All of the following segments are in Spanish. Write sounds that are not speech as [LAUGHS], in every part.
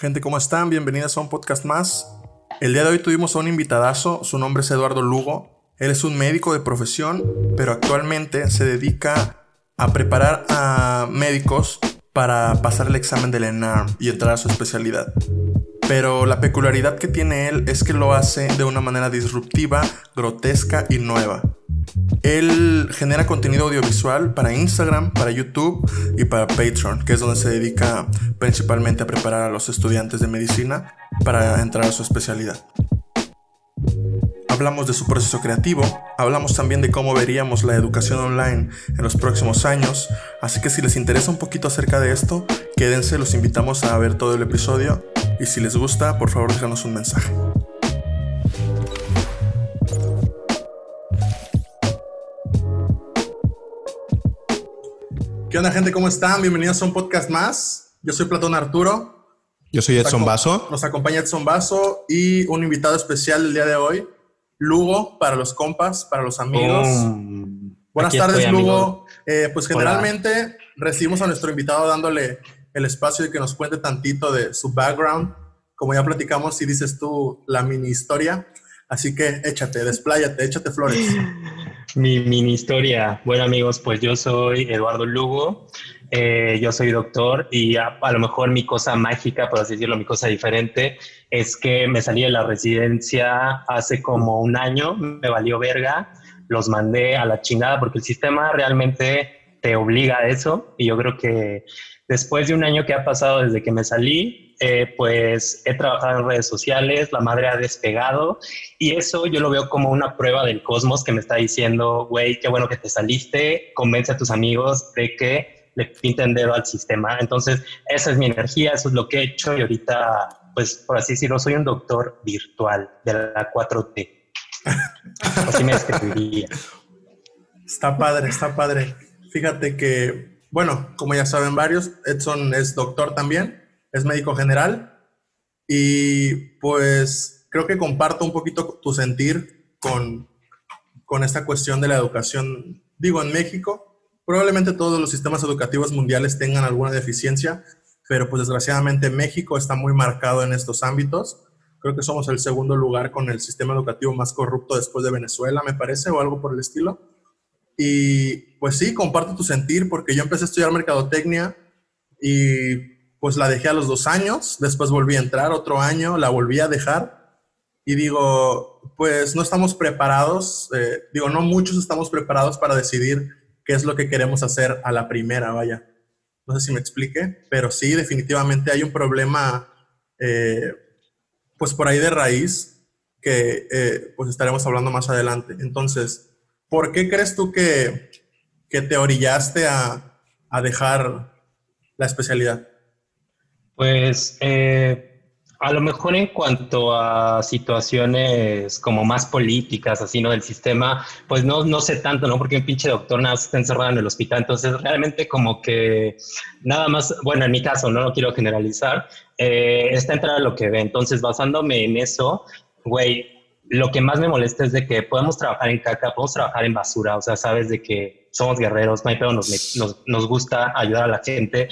Gente, ¿cómo están? Bienvenidos a un podcast más. El día de hoy tuvimos a un invitadazo, su nombre es Eduardo Lugo. Él es un médico de profesión, pero actualmente se dedica a preparar a médicos para pasar el examen del ENARM y entrar a su especialidad. Pero la peculiaridad que tiene él es que lo hace de una manera disruptiva, grotesca y nueva. Él genera contenido audiovisual para Instagram, para YouTube y para Patreon, que es donde se dedica principalmente a preparar a los estudiantes de medicina para entrar a su especialidad. Hablamos de su proceso creativo, hablamos también de cómo veríamos la educación online en los próximos años, así que si les interesa un poquito acerca de esto, quédense, los invitamos a ver todo el episodio y si les gusta, por favor déjanos un mensaje. ¿Qué onda gente? ¿Cómo están? Bienvenidos a un podcast más. Yo soy Platón Arturo. Yo soy Edson Vaso. Nos acompaña Edson Vaso y un invitado especial el día de hoy, Lugo, para los compas, para los amigos. Oh, Buenas tardes, Lugo. Eh, pues generalmente recibimos a nuestro invitado dándole el espacio de que nos cuente tantito de su background. Como ya platicamos, si dices tú la mini historia. Así que échate, despláyate, échate flores. [LAUGHS] Mi mini historia. Bueno, amigos, pues yo soy Eduardo Lugo. Eh, yo soy doctor y a, lo mejor mi cosa mágica, por así decirlo, mi cosa diferente, es que me salí de la residencia hace como un año, me valió verga, los mandé a la chingada porque el sistema realmente te obliga a eso y yo creo que después de un año que ha pasado desde que me salí, eh, pues he trabajado en redes sociales, la madre ha despegado y eso yo lo veo como una prueba del cosmos que me está diciendo, güey, qué bueno que te saliste, convence a tus amigos de que le pinten dedo al sistema. Entonces, esa es mi energía, eso es lo que he hecho y ahorita, pues por así decirlo, soy un doctor virtual de la 4T. [LAUGHS] Así me describiría. Está padre, está padre. Fíjate que, bueno, como ya saben varios, Edson es doctor también es médico general y pues creo que comparto un poquito tu sentir con, con esta cuestión de la educación. Digo, en México, probablemente todos los sistemas educativos mundiales tengan alguna deficiencia, pero pues desgraciadamente México está muy marcado en estos ámbitos. Creo que somos el segundo lugar con el sistema educativo más corrupto después de Venezuela, me parece, o algo por el estilo. Y pues sí, comparto tu sentir porque yo empecé a estudiar mercadotecnia y pues la dejé a los dos años, después volví a entrar otro año, la volví a dejar y digo, pues no estamos preparados, eh, digo, no muchos estamos preparados para decidir qué es lo que queremos hacer a la primera, vaya. No sé si me explique, pero sí, definitivamente hay un problema, eh, pues por ahí de raíz, que eh, pues estaremos hablando más adelante. Entonces, ¿por qué crees tú que, que te orillaste a, a dejar la especialidad? Pues eh, a lo mejor en cuanto a situaciones como más políticas, así, ¿no? Del sistema, pues no, no sé tanto, ¿no? Porque un pinche doctor nada está encerrado en el hospital. Entonces, realmente como que nada más, bueno, en mi caso, no lo quiero generalizar, eh, está entrada lo que ve. Entonces, basándome en eso, güey, lo que más me molesta es de que podemos trabajar en caca, podemos trabajar en basura, o sea, sabes de que somos guerreros, no hay pedo, nos, nos gusta ayudar a la gente,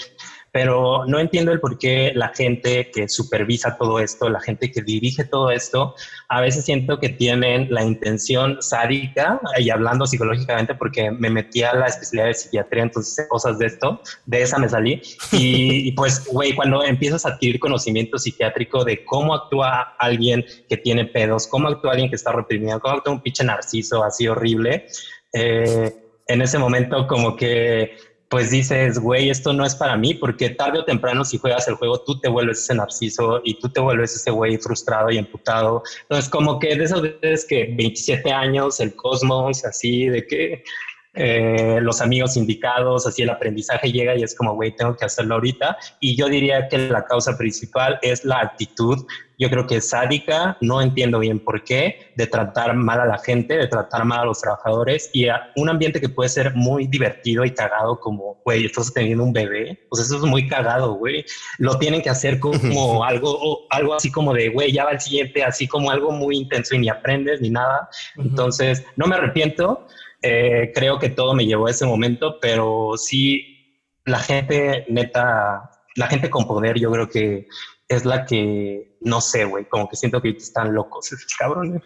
pero no entiendo el por qué la gente que supervisa todo esto, la gente que dirige todo esto, a veces siento que tienen la intención sádica y hablando psicológicamente porque me metí a la especialidad de psiquiatría, entonces cosas de esto, de esa me salí. [LAUGHS] Y, pues, güey, cuando empiezas a adquirir conocimiento psiquiátrico de cómo actúa alguien que tiene pedos, cómo actúa alguien que está reprimido, cómo actúa un pinche narciso así horrible, eh, en ese momento como que pues dices, güey, esto no es para mí, porque tarde o temprano si juegas el juego, tú te vuelves ese narciso y tú te vuelves ese güey frustrado y emputado. Entonces, como que de esas veces que 27 años, el cosmos, así, de que eh, los amigos indicados, así el aprendizaje llega y es como, güey, tengo que hacerlo ahorita. Y yo diría que la causa principal es la actitud yo creo que es sádica, no entiendo bien por qué, de tratar mal a la gente, de tratar mal a los trabajadores y a un ambiente que puede ser muy divertido y cagado como, güey, estás teniendo un bebé, pues eso es muy cagado, güey. Lo tienen que hacer como [LAUGHS] algo, algo así como de, güey, ya va el siguiente, así como algo muy intenso y ni aprendes ni nada. Entonces, no me arrepiento. Eh, creo que todo me llevó a ese momento, pero sí, la gente neta la gente con poder yo creo que es la que, no sé, güey, como que siento que están locos esos cabrones.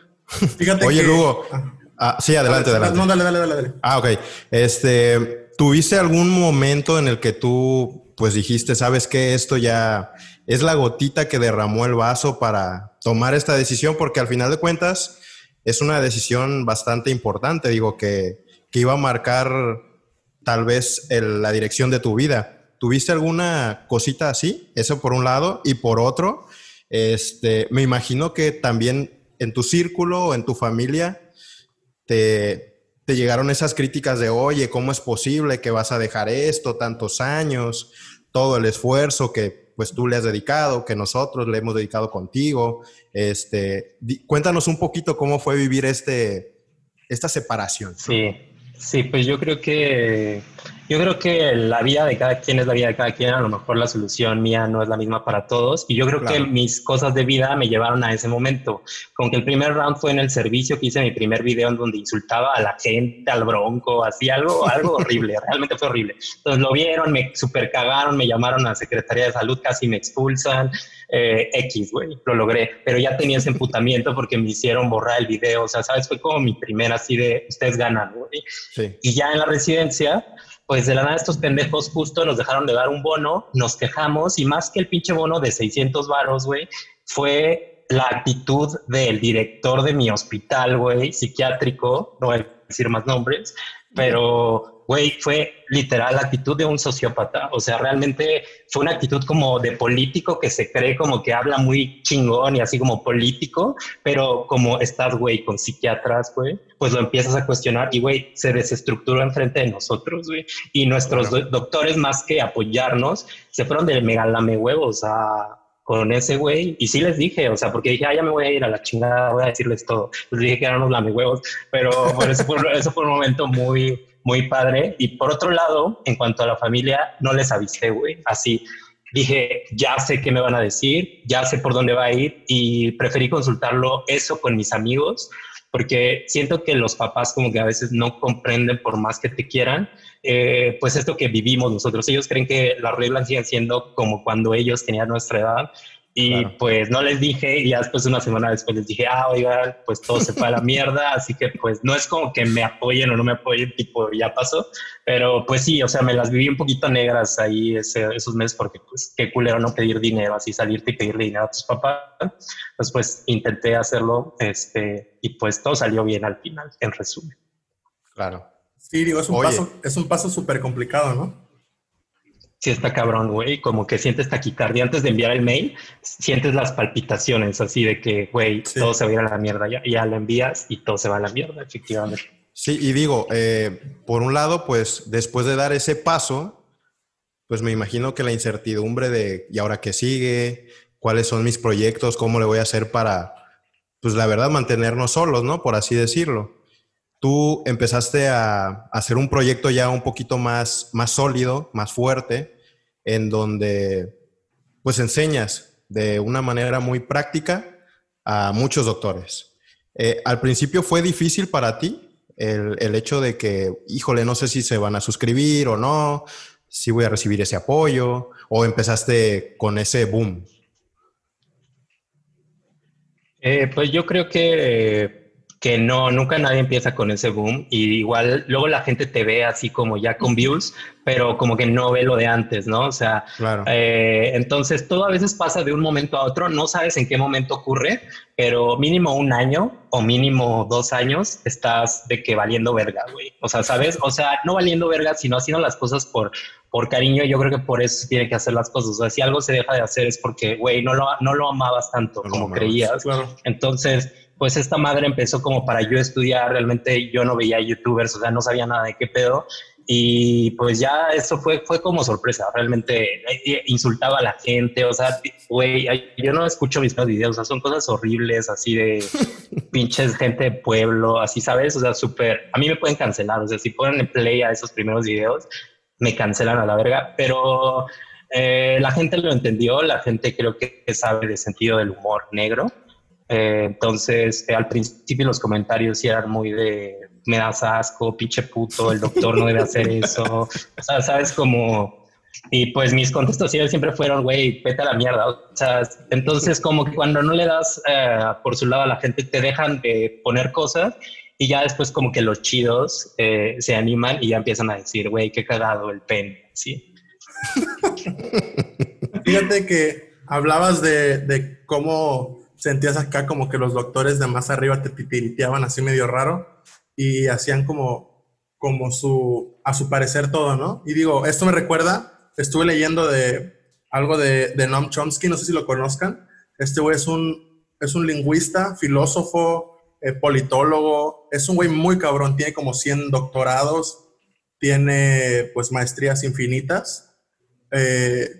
Fíjate Oye, Lugo. Ah. ah, sí, adelante, adelante. No, dale, dale, dale, dale. Ah, ok. Este, ¿tuviste algún momento en el que tú, pues dijiste, sabes que esto ya es la gotita que derramó el vaso para tomar esta decisión? Porque al final de cuentas es una decisión bastante importante, digo, que, que iba a marcar tal vez la dirección de tu vida. ¿Tuviste alguna cosita así? Eso por un lado. Y por otro, este, me imagino que también en tu círculo o en tu familia te, te llegaron esas críticas de, oye, ¿cómo es posible que vas a dejar esto tantos años? Todo el esfuerzo que pues tú le has dedicado, que nosotros le hemos dedicado contigo. Este, cuéntanos un poquito cómo fue vivir este, esta separación. Sí, sí, pues yo creo que yo creo que la vida de cada quien es la vida de cada quien. A lo mejor la solución mía no es la misma para todos. Y yo creo que mis cosas de vida me llevaron a ese momento. Con que el primer round fue en el servicio que hice mi primer video en donde insultaba a la gente, al bronco, así algo, [LAUGHS] algo horrible. Realmente fue horrible. Entonces lo vieron, me super cagaron, me llamaron a Secretaría de Salud, casi me expulsan. Eh, X, güey, lo logré. Pero ya tenía ese emputamiento porque me hicieron borrar el video. O sea, ¿sabes? Fue como mi primera así de ustedes ganan, güey. Sí. Y ya en la residencia pues de la nada estos pendejos justo nos dejaron de dar un bono, nos quejamos y más que el pinche bono de 600 varos, güey, fue la actitud del director de mi hospital, güey, psiquiátrico, no voy a decir más nombres, pero güey, fue literal la actitud de un sociópata. O sea, realmente fue una actitud como de político que se cree como que habla muy chingón y así como político, pero como estás, güey, con psiquiatras, güey, pues lo empiezas a cuestionar y, güey, se desestructuró enfrente de nosotros, güey. Y nuestros doctores, más que apoyarnos, se fueron de megalame huevos a con ese güey y sí les dije, o sea, porque dije, ah, ya me voy a ir a la chingada, voy a decirles todo. Les dije que éramos lame huevos, pero por eso, fue, [LAUGHS] eso fue un momento muy, muy padre. Y por otro lado, en cuanto a la familia, no les avisé, güey. Así dije, ya sé qué me van a decir, ya sé por dónde va a ir y preferí consultarlo eso con mis amigos porque siento que los papás como que a veces no comprenden por más que te quieran, eh, pues esto que vivimos nosotros. Ellos creen que las reglas siguen siendo como cuando ellos tenían nuestra edad y pues no les dije y ya después una semana después les dije, ah, oigan, pues todo se fue a la mierda, así que pues no es como que me apoyen o no me apoyen, tipo, ya pasó, pero pues sí, o sea, me las viví un poquito negras ahí esos meses porque pues qué culero no pedir dinero, así salirte y pedirle dinero a tus papás, pues pues intenté hacerlo, este, y pues todo salió bien al final, en resumen. Claro. Sí, digo, es un paso, es un paso súper complicado, ¿no? Sí está cabrón, güey, como que sientes taquicardia antes de enviar el mail, sientes las palpitaciones así de que, güey, todo se va a ir a la mierda, ya, ya lo envías y todo se va a la mierda, efectivamente. Sí, y digo, eh, por un lado, pues después de dar ese paso, pues me imagino que la incertidumbre de, ¿y ahora qué sigue? ¿Cuáles son mis proyectos? ¿Cómo le voy a hacer para, pues la verdad, mantenernos solos, ¿no? Por así decirlo. Tú empezaste a, hacer un proyecto ya un poquito más, más sólido, más fuerte, en donde pues enseñas de una manera muy práctica a muchos doctores. Eh, al principio fue difícil para ti el, el, hecho de que, híjole, no sé si se van a suscribir o no, si voy a recibir ese apoyo, o empezaste con ese boom. Eh, pues yo creo que que no, nunca nadie empieza con ese boom y igual luego la gente te ve así como ya con views, pero como que no ve lo de antes, ¿no? O sea, eh, entonces todo a veces pasa de un momento a otro, no sabes en qué momento ocurre, pero mínimo un año o mínimo dos años estás de que valiendo verga, güey. O sea, ¿sabes? O sea, no valiendo verga, sino haciendo las cosas por, por cariño. Yo creo que por eso se tiene que hacer las cosas. O sea, si algo se deja de hacer es porque, güey, no lo, no lo amabas tanto como creías. Entonces pues esta madre empezó como para yo estudiar, realmente yo no veía youtubers, o sea, no sabía nada de qué pedo. Y pues ya eso fue, fue como sorpresa, realmente eh, insultaba a la gente, o sea, güey, yo no escucho mis videos, o sea, son cosas horribles, así de [LAUGHS] pinches gente de pueblo, así, ¿sabes? O sea, súper, a mí me pueden cancelar, o sea, si ponen en play a esos primeros videos, me cancelan a la verga, pero eh, la gente lo entendió, la gente creo que sabe de sentido del humor negro eh, entonces, eh, al principio los comentarios sí eran muy de me das asco, pinche puto, el doctor no debe hacer eso. [LAUGHS] O sea, sabes como Y pues mis contestaciones siempre fueron, güey, vete a la mierda. O sea, entonces como que cuando no le das eh, por su lado a la gente, te dejan de poner cosas y ya después como que los chidos eh, se animan y ya empiezan a decir, güey, qué cagado el pen, ¿sí? Fíjate que hablabas de, de, cómo sentías acá como que los doctores de más arriba te titiriteaban así medio raro y hacían como, como su, a su parecer todo, ¿no? Y digo, esto me recuerda, estuve leyendo de algo de, de Noam Chomsky, no sé si lo conozcan. Este güey es un, es un lingüista, filósofo, eh, politólogo, es un güey muy cabrón, tiene como 100 doctorados, tiene pues maestrías infinitas. Eh,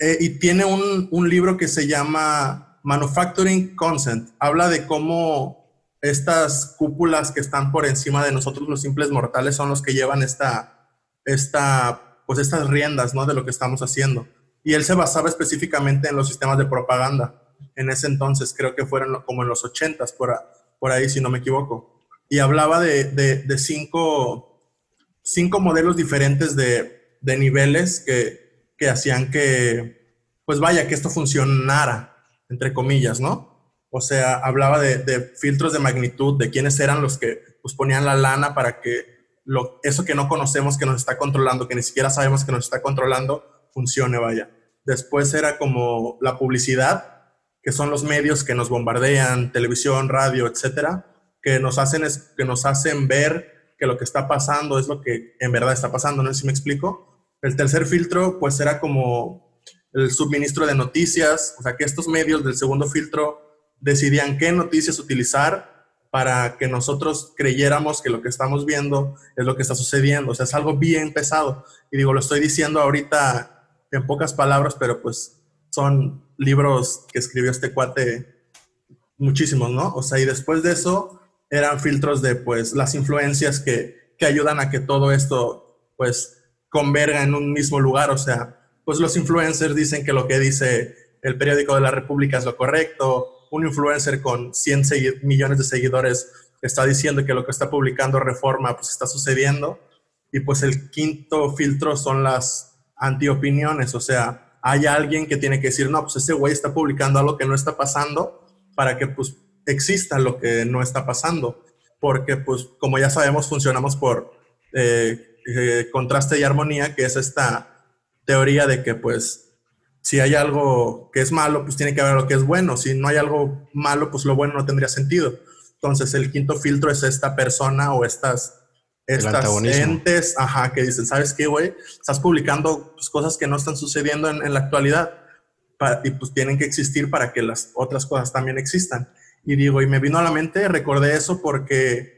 eh, y tiene un, un, libro que se llama Manufacturing Consent. Habla de cómo estas cúpulas que están por encima de nosotros, los simples mortales, son los que llevan esta, esta, pues estas riendas ¿no? de lo que estamos haciendo. Y él se basaba específicamente en los sistemas de propaganda. En ese entonces, creo que fueron como en los ochentas, por, por ahí, si no me equivoco. Y hablaba de, de, de cinco, cinco modelos diferentes de, de niveles que, que hacían que, pues vaya, que esto funcionara, entre comillas, ¿no? O sea, hablaba de, filtros de magnitud, de quiénes eran los que pues, ponían la lana para que lo, eso que no conocemos, que nos está controlando, que ni siquiera sabemos que nos está controlando, funcione, vaya. Después era como la publicidad, que son los medios que nos bombardean, televisión, radio, etcétera, que nos hacen, que nos hacen ver que lo que está pasando es lo que en verdad está pasando, ¿no? Si me explico. El tercer filtro, pues era como el suministro de noticias, o sea, que estos medios del segundo filtro decidían qué noticias utilizar para que nosotros creyéramos que lo que estamos viendo es lo que está sucediendo. O sea, es algo bien pesado. Y digo, lo estoy diciendo ahorita en pocas palabras, pero pues son libros que escribió este cuate muchísimos, ¿no? O sea, y después de eso eran filtros de pues las influencias que, que ayudan a que todo esto pues converga en un mismo lugar. O sea, pues los influencers dicen que lo que dice el periódico de la República es lo correcto. Un influencer con 100 millones de seguidores está diciendo que lo que está publicando Reforma pues está sucediendo. Y pues el quinto filtro son las antiopiniones. O sea, hay alguien que tiene que decir, no, pues ese güey está publicando algo que no está pasando para que pues exista lo que no está pasando. Porque pues como ya sabemos funcionamos por... Eh, eh, contraste y armonía, que es esta teoría de que pues si hay algo que es malo, pues tiene que haber lo que es bueno. Si no hay algo malo, pues lo bueno no tendría sentido. Entonces el quinto filtro es esta persona o estas, estas entes, ajá, que dicen, ¿sabes qué, güey? Estás publicando pues, cosas que no están sucediendo en, en la actualidad y pues tienen que existir para que las otras cosas también existan. Y digo, y me vino a la mente, recordé eso porque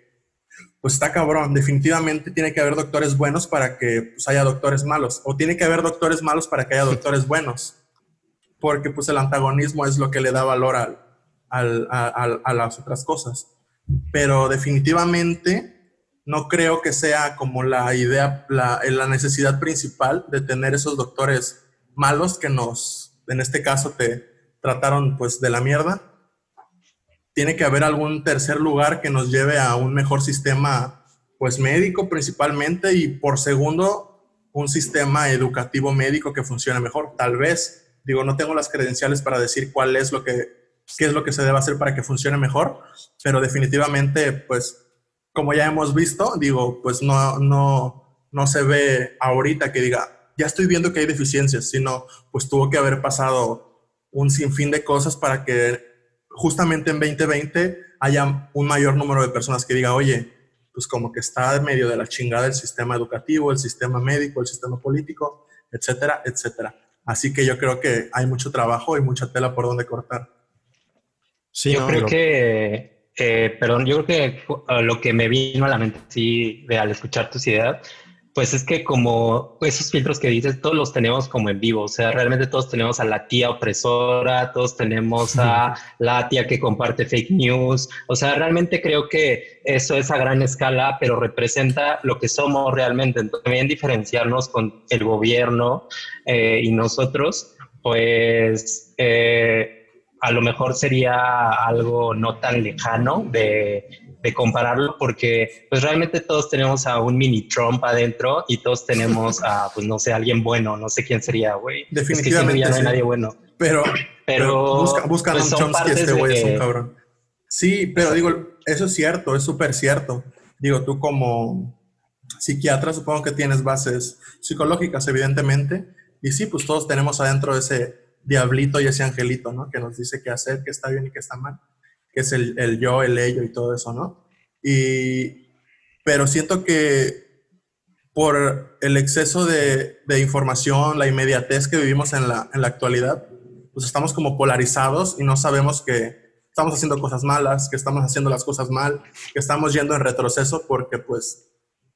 pues está cabrón. Definitivamente tiene que haber doctores buenos para que pues, haya doctores malos. O tiene que haber doctores malos para que haya doctores buenos. Porque pues el antagonismo es lo que le da valor al, al, a, las otras cosas. Pero definitivamente no creo que sea como la idea, la, la necesidad principal de tener esos doctores malos que nos, en este caso, te trataron pues de la mierda tiene que haber algún tercer lugar que nos lleve a un mejor sistema, pues médico principalmente, y por segundo, un sistema educativo médico que funcione mejor. Tal vez, digo, no tengo las credenciales para decir cuál es lo que, qué es lo que se debe hacer para que funcione mejor, pero definitivamente, pues, como ya hemos visto, digo, pues no, no, no se ve ahorita que diga, ya estoy viendo que hay deficiencias, sino pues tuvo que haber pasado un sinfín de cosas para que justamente en 2020 haya un mayor número de personas que diga, oye, pues como que está en medio de la chingada el sistema educativo, el sistema médico, el sistema político, etcétera, etcétera. Así que yo creo que hay mucho trabajo y mucha tela por donde cortar. Sí, yo creo que, eh, perdón, yo creo que uh, lo que me vino a la mente, sí, de, al escuchar tus ideas, pues es que como esos filtros que dices, todos los tenemos como en vivo, o sea, realmente todos tenemos a la tía opresora, todos tenemos a [LAUGHS] la tía que comparte fake news, o sea, realmente creo que eso es a gran escala, pero representa lo que somos realmente. Entonces, también diferenciarnos con el gobierno eh, y nosotros, pues eh, a lo mejor sería algo no tan lejano de de compararlo porque pues realmente todos tenemos a un mini Trump adentro y todos tenemos [LAUGHS] a, pues no sé, alguien bueno, no sé quién sería, güey. Definitivamente. Es que ya no hay nadie bueno. Pero, pero, buscan pues, un Chomsky, este güey es un cabrón. Sí, pero digo, eso es cierto, es súper cierto. Digo, tú como psiquiatra supongo que tienes bases psicológicas, evidentemente, y sí, pues todos tenemos adentro ese diablito y ese angelito, ¿no? Que nos dice qué hacer, qué está bien y qué está mal, que es el, el yo, el ello y todo eso, ¿no? Y, pero siento que por el exceso de, de información, la inmediatez que vivimos en la, en la actualidad, pues estamos como polarizados y no sabemos que estamos haciendo cosas malas, que estamos haciendo las cosas mal, que estamos yendo en retroceso porque pues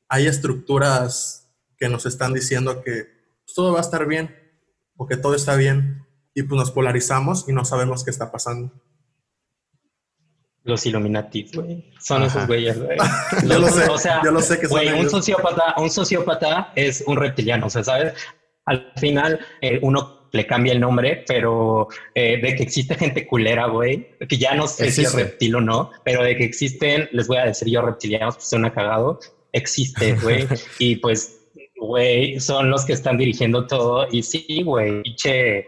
hay estructuras que nos están diciendo que pues, todo va a estar bien o que todo está bien y pues nos polarizamos y no sabemos qué está pasando. Los Illuminati, güey. Son esos güeyes, güey. [LAUGHS] yo lo sé, o sea, yo lo sé que son un sociópata, un sociópata es un reptiliano, o sea, ¿sabes? Al final, eh, uno le cambia el nombre, pero eh, de que existe gente culera, güey, que ya no sé si es reptil o no, pero de que existen, les voy a decir yo reptilianos, pues una cagado, existe, güey, [LAUGHS] y pues, güey, son los que están dirigiendo todo, y sí, güey, che,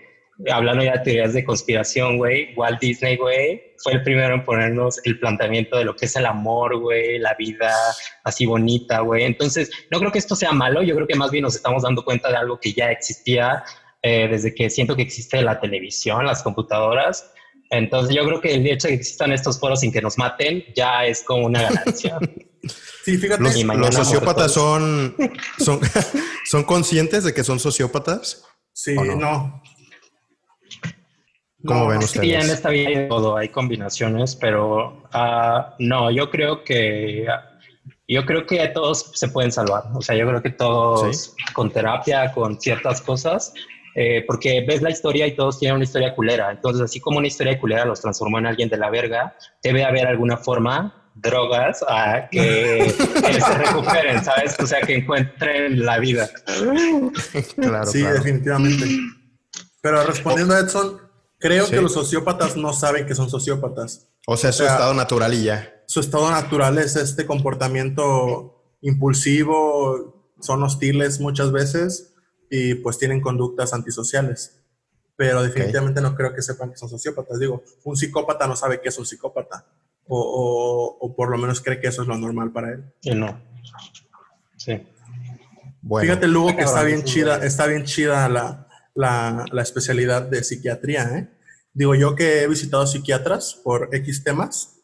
hablando ya de teorías de conspiración, güey, Walt Disney, güey, fue el primero en ponernos el planteamiento de lo que es el amor, güey, la vida así bonita, güey. Entonces, no creo que esto sea malo, yo creo que más bien nos estamos dando cuenta de algo que ya existía eh, desde que siento que existe la televisión, las computadoras. Entonces yo creo que el hecho de que existan estos foros sin que nos maten ya es como una ganancia. [LAUGHS] sí, fíjate. Los, los sociópatas son, son, [LAUGHS] son conscientes de que son sociópatas. Sí, no. ¿Cómo ven ustedes? Sí, en esta vida hay todo, hay combinaciones, pero uh, no, yo creo que yo creo que todos se pueden salvar. O sea, yo creo que todos con terapia, con ciertas cosas, eh, porque ves la historia y todos tienen una historia culera. Entonces, así como una historia culera los transformó en alguien de la verga, debe haber alguna forma, drogas, a que, [LAUGHS] se recuperen, ¿sabes? O sea, que encuentren la vida. Claro, sí, definitivamente. Pero respondiendo a Edson, creo que los sociópatas no saben que son sociópatas. O sea, su estado natural y ya. Su estado natural es este comportamiento impulsivo, son hostiles muchas veces y pues tienen conductas antisociales. Pero definitivamente no creo que sepan que son sociópatas. Digo, un psicópata no sabe que es un psicópata o, o, por lo menos cree que eso es lo normal para él. Y no. Sí. Bueno. Fíjate, Lugo, que está bien chida, está bien chida la, la, la especialidad de psiquiatría. ¿eh? Digo, yo que he visitado psiquiatras por X temas,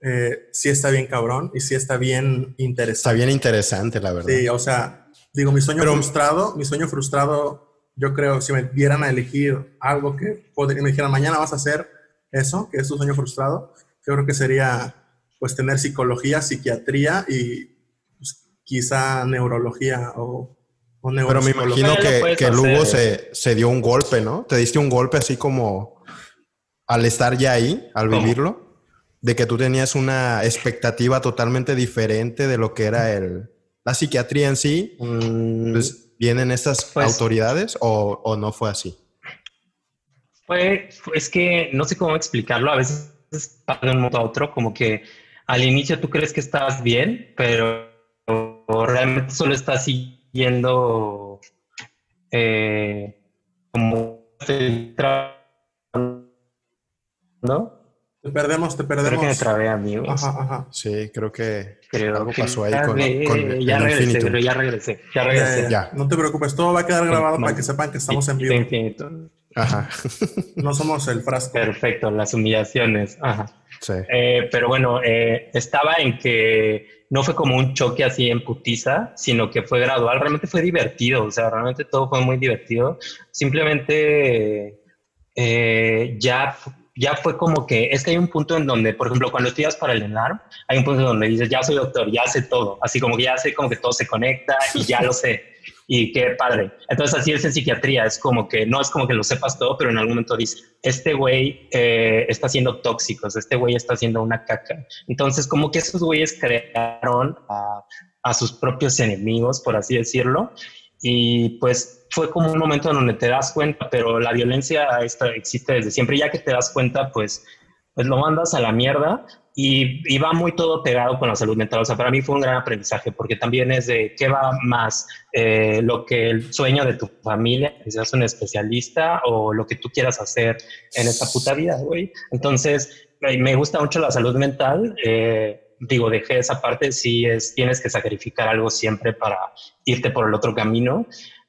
eh, sí está bien cabrón y sí está bien interesante. Está bien interesante, la verdad. Sí, o sea, Digo, mi sueño frustrado, mi sueño frustrado, yo creo, si me dieran a elegir algo que me dijeran, mañana vas a hacer eso, que es tu sueño frustrado, yo creo que sería, pues, tener psicología, psiquiatría y pues, quizá neurología o, o Pero me imagino que, que Lugo se, se, dio un golpe, ¿no? Te diste un golpe así como al estar ya ahí, al vivirlo, de que tú tenías una expectativa totalmente diferente de lo que era el la psiquiatría en sí, mm. pues, ¿vienen estas pues autoridades o, no fue así? Fue, es que no sé cómo explicarlo, a veces pasa de un modo a otro, como que al inicio tú crees que estás bien, pero realmente solo estás siguiendo eh, como ¿no? Te perdemos, te perdemos. Creo que me trabé, amigos. Ajá, ajá. Sí, creo que algo pasó ahí con, ya regresé, pero ya regresé, ya regresé. Ya, No te preocupes, todo va a quedar grabado para que sepan que estamos en vivo. Infinito. Ajá. no somos el frasco. Perfecto, las humillaciones. Ajá. Sí. Eh, pero bueno, eh, estaba en que no fue como un choque así en putiza, sino que fue gradual. Realmente fue divertido, o sea, realmente todo fue muy divertido. Simplemente eh, ya ya fue como que es que hay un punto en donde, por ejemplo, cuando estudias para el ENARM, hay un punto en donde dices, ya soy doctor, ya sé todo, así como que ya sé como que todo se conecta y ya lo sé. [LAUGHS] Y qué padre. Entonces así es en psiquiatría, es como que no es como que lo sepas todo, pero en algún momento dices, este güey eh, está siendo tóxicos, este güey está haciendo una caca. Entonces como que esos güeyes crearon a, a sus propios enemigos, por así decirlo, y pues fue como un momento en donde te das cuenta, pero la violencia esta existe desde siempre. Ya que te das cuenta, pues, pues lo mandas a la mierda, y, va muy todo pegado con la salud mental. O sea, para mí fue un gran aprendizaje porque también es de qué va más eh, lo que el sueño de tu familia, que seas un especialista o lo que tú quieras hacer en esta puta vida, güey. Entonces, me gusta mucho la salud mental. Eh, digo, dejé esa parte, sí es, tienes que sacrificar algo siempre para irte por el otro camino.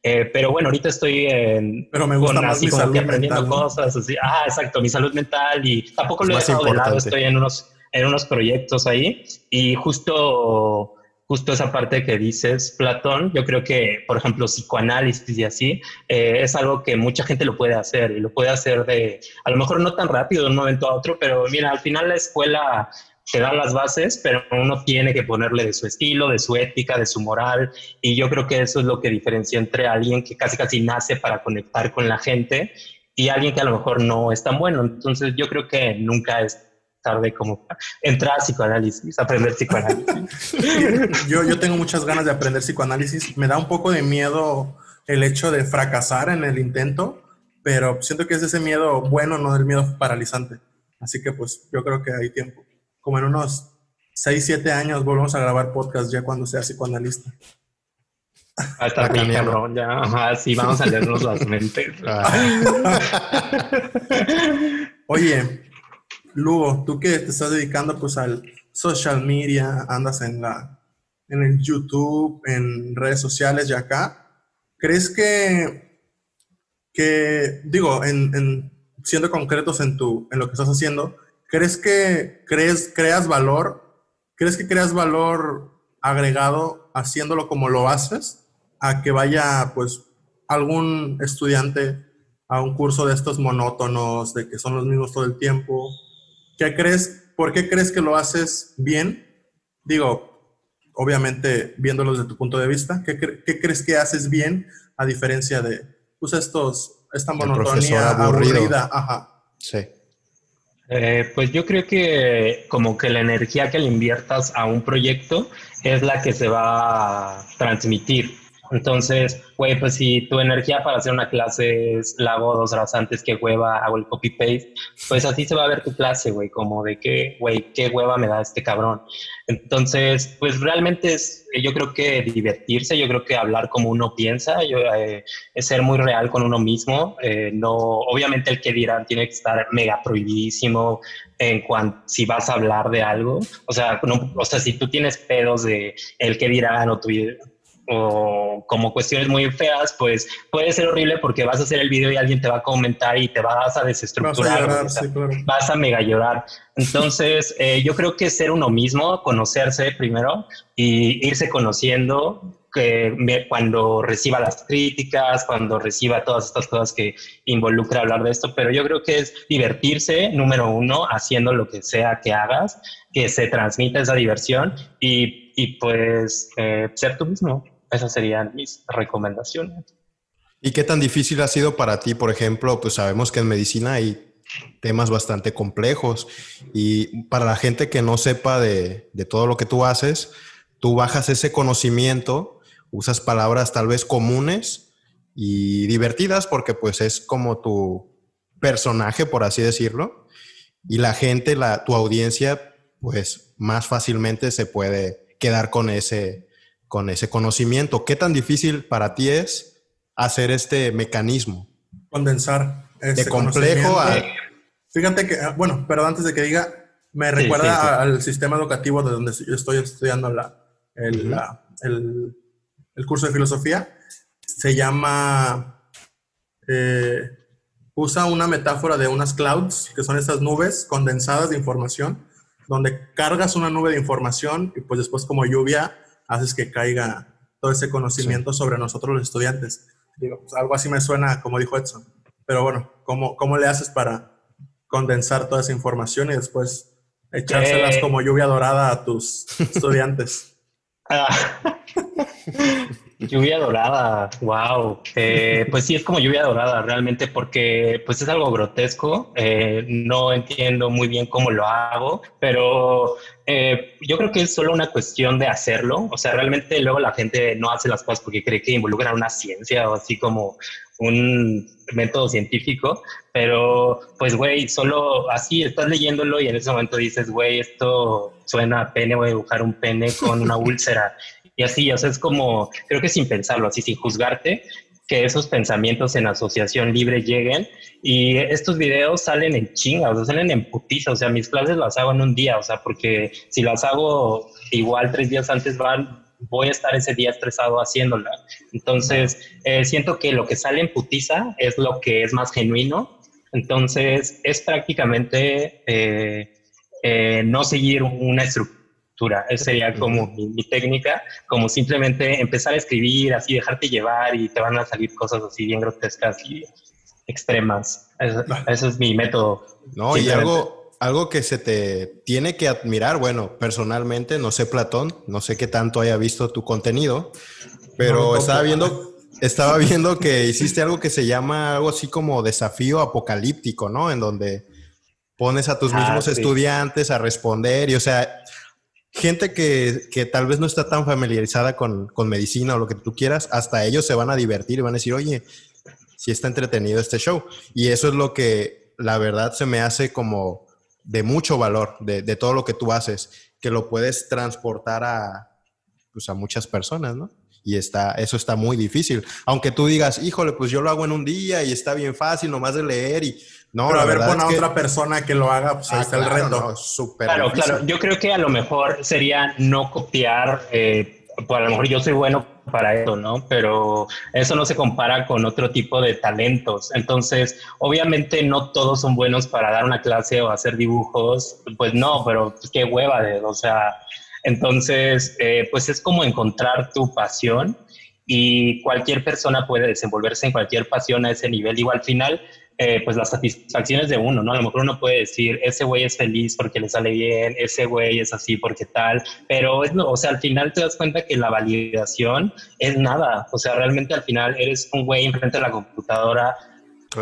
Eh, pero bueno, ahorita estoy en, pero me gusta más así como que aprendiendo cosas, así, ah, exacto, mi salud mental y tampoco lo he dejado de lado, estoy en unos, en unos proyectos ahí. Y justo, justo esa parte que dices, Platón, yo creo que, por ejemplo, psicoanálisis y así, eh, es algo que mucha gente lo puede hacer y lo puede hacer de, a lo mejor no tan rápido de un momento a otro, pero mira, al final la escuela te da las bases, pero uno tiene que ponerle de su estilo, de su ética, de su moral. Y yo creo que eso es lo que diferencia entre alguien que casi casi nace para conectar con la gente y alguien que a lo mejor no es tan bueno. Entonces yo creo que nunca es tarde como entrar a psicoanálisis, aprender psicoanálisis. [LAUGHS] yo, yo tengo muchas ganas de aprender psicoanálisis. Me da un poco de miedo el hecho de fracasar en el intento, pero siento que es ese miedo bueno, no el miedo paralizante. Así que pues yo creo que hay tiempo como en unos 6, 7 años volvemos a grabar podcast ya cuando sea psicoanalista. Hasta aquí, cabrón, ya, ajá, sí, vamos a leernos las [LAUGHS] mentes. [LAUGHS] Oye, Lugo, tú que te estás dedicando pues al social media, andas en la en el YouTube, en redes sociales y acá, ¿crees que, que digo, en, siendo concretos en, tu, en lo que estás haciendo, ¿Crees que crees, creas valor? ¿Crees que creas valor agregado haciéndolo como lo haces? A que vaya, pues, algún estudiante a un curso de estos monótonos, de que son los mismos todo el tiempo. ¿Qué crees? ¿Por qué crees que lo haces bien? Digo, obviamente viéndolo desde tu punto de vista, ¿qué, qué crees que haces bien a diferencia de, pues, estos, esta monotonía aburrida? Ajá. Sí. Eh, pues yo creo que como que la energía que le inviertas a un proyecto es la que se va a transmitir. Entonces, güey, pues si tu energía para hacer una clase es la dos horas antes que hueva, hago el copy-paste, pues así se va a ver tu clase, güey, como de que, güey, qué hueva me da este cabrón. Entonces, pues realmente es, yo creo que divertirse, yo creo que hablar como uno piensa, yo, eh, es ser muy real con uno mismo. Eh, no, obviamente el que dirán tiene que estar mega prohibidísimo en cuanto si vas a hablar de algo. O sea, no, o sea, si tú tienes pedos de el que dirán o tu o como cuestiones muy feas, pues puede ser horrible porque vas a hacer el video y alguien te va a comentar y te vas a desestructurar, vas a, vas a mega llorar. Entonces, eh, yo creo que ser uno mismo, conocerse primero y irse conociendo que cuando reciba las críticas, cuando reciba todas estas cosas que involucra hablar de esto, pero yo creo que es divertirse, número uno, haciendo lo que sea que hagas, que se transmita esa diversión y, y pues eh, ser tú mismo. Esas serían mis recomendaciones. ¿Y qué tan difícil ha sido para ti, por ejemplo? Pues sabemos que en medicina hay temas bastante complejos y para la gente que no sepa de, de todo lo que tú haces, tú bajas ese conocimiento, usas palabras tal vez comunes y divertidas porque pues es como tu personaje, por así decirlo, y la gente, la, tu audiencia, pues más fácilmente se puede quedar con ese, con ese conocimiento. ¿Qué tan difícil para ti es hacer este mecanismo? Condensar. de complejo a... Fíjate que, ah, bueno, pero antes de que diga, me recuerda al sistema educativo de donde yo estoy estudiando la, el, el, curso de filosofía. Se llama, eh, usa una metáfora de unas clouds, que son estas nubes condensadas de información, donde cargas una nube de información y pues después como lluvia haces que caiga todo ese conocimiento sobre nosotros los estudiantes. Digo, pues, algo así me suena como dijo Edson. Pero bueno, ¿cómo, ¿cómo le haces para condensar toda esa información y después echárselas eh. como lluvia dorada a tus estudiantes? Ah, [LAUGHS] [LAUGHS] [LAUGHS] lluvia dorada, wow. Eh, pues sí, es como lluvia dorada realmente porque pues es algo grotesco. Eh, no entiendo muy bien cómo lo hago, pero eh, yo creo que es solo una cuestión de hacerlo. O sea, realmente luego la gente no hace las cosas porque cree que involucran una ciencia o así como un método científico, pero pues, güey, solo así estás leyéndolo y en ese momento dices, güey, esto suena a pene, voy a dibujar un pene con una úlcera. [LAUGHS] Y así, o sea, es como, creo que sin pensarlo, así sin juzgarte, que esos pensamientos en asociación libre lleguen y estos videos salen en chinga, o sea, salen en putiza, o sea, mis clases las hago en un día, o sea, porque si las hago igual tres días antes van, voy a estar ese día estresado haciéndola. Entonces, eh, siento que lo que sale en putiza es lo que es más genuino, entonces es prácticamente eh, eh, no seguir una estructura esa sería como mi, técnica, como simplemente empezar a escribir, así dejarte llevar y te van a salir cosas así bien grotescas y extremas. Ese es mi método. No, y algo, algo que se te tiene que admirar, bueno, personalmente, no sé Platón, no sé qué tanto haya visto tu contenido, pero estaba viendo, estaba viendo que hiciste algo que se llama algo así como desafío apocalíptico, ¿no? En donde pones a tus ah, mismos estudiantes a responder y, o sea, gente que, tal vez no está tan familiarizada con, medicina o lo que tú quieras, hasta ellos se van a divertir y van a decir, oye, si está entretenido este show. Y eso es lo que la verdad se me hace como de mucho valor de, todo lo que tú haces, que lo puedes transportar a, pues a muchas personas, ¿no? Y está, eso está muy difícil. Aunque tú digas, híjole, pues yo lo hago en un día y está bien fácil, nomás de leer y no, Pero a ver, pon a otra persona que lo haga, pues ahí ah, está el reto. claro, claro. Yo creo que a lo mejor sería no copiar, eh, pues a lo mejor yo soy bueno para eso, ¿no? Pero eso no se compara con otro tipo de talentos. Entonces, obviamente no todos son buenos para dar una clase o hacer dibujos, pues no, pero qué hueva de, o sea, entonces, eh, pues es como encontrar tu pasión y cualquier persona puede desenvolverse en cualquier pasión a ese nivel. Igual al final, eh, pues las satisfacciones de uno, ¿no? A lo mejor uno puede decir, ese güey es feliz porque le sale bien, ese güey es así porque tal, pero es, o sea, al final te das cuenta que la validación es nada, o sea, realmente al final eres un güey enfrente de la computadora,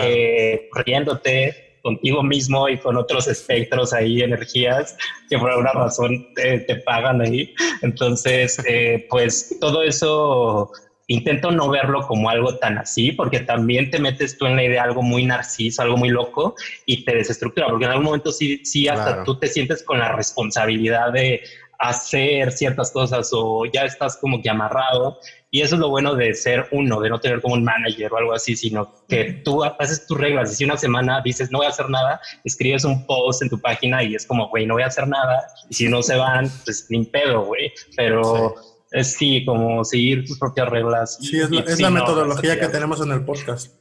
eh, riéndote contigo mismo y con otros espectros ahí, energías que por alguna razón te, te pagan ahí. Entonces, eh, pues todo eso intento no verlo como algo tan así, porque también te metes tú en la idea algo muy narciso, algo muy loco y te desestructura, porque en algún momento sí, sí hasta tú te sientes con la responsabilidad de hacer ciertas cosas o ya estás como que amarrado. Y eso es lo bueno de ser uno, de no tener como un manager o algo así, sino que tú haces tus reglas. Y si una semana dices no voy a hacer nada, escribes un post en tu página y es como, güey, no voy a hacer nada. Y si no se van, pues ni pedo, güey. Pero es sí, como seguir tus propias reglas. Sí, es la, metodología que tenemos en el podcast.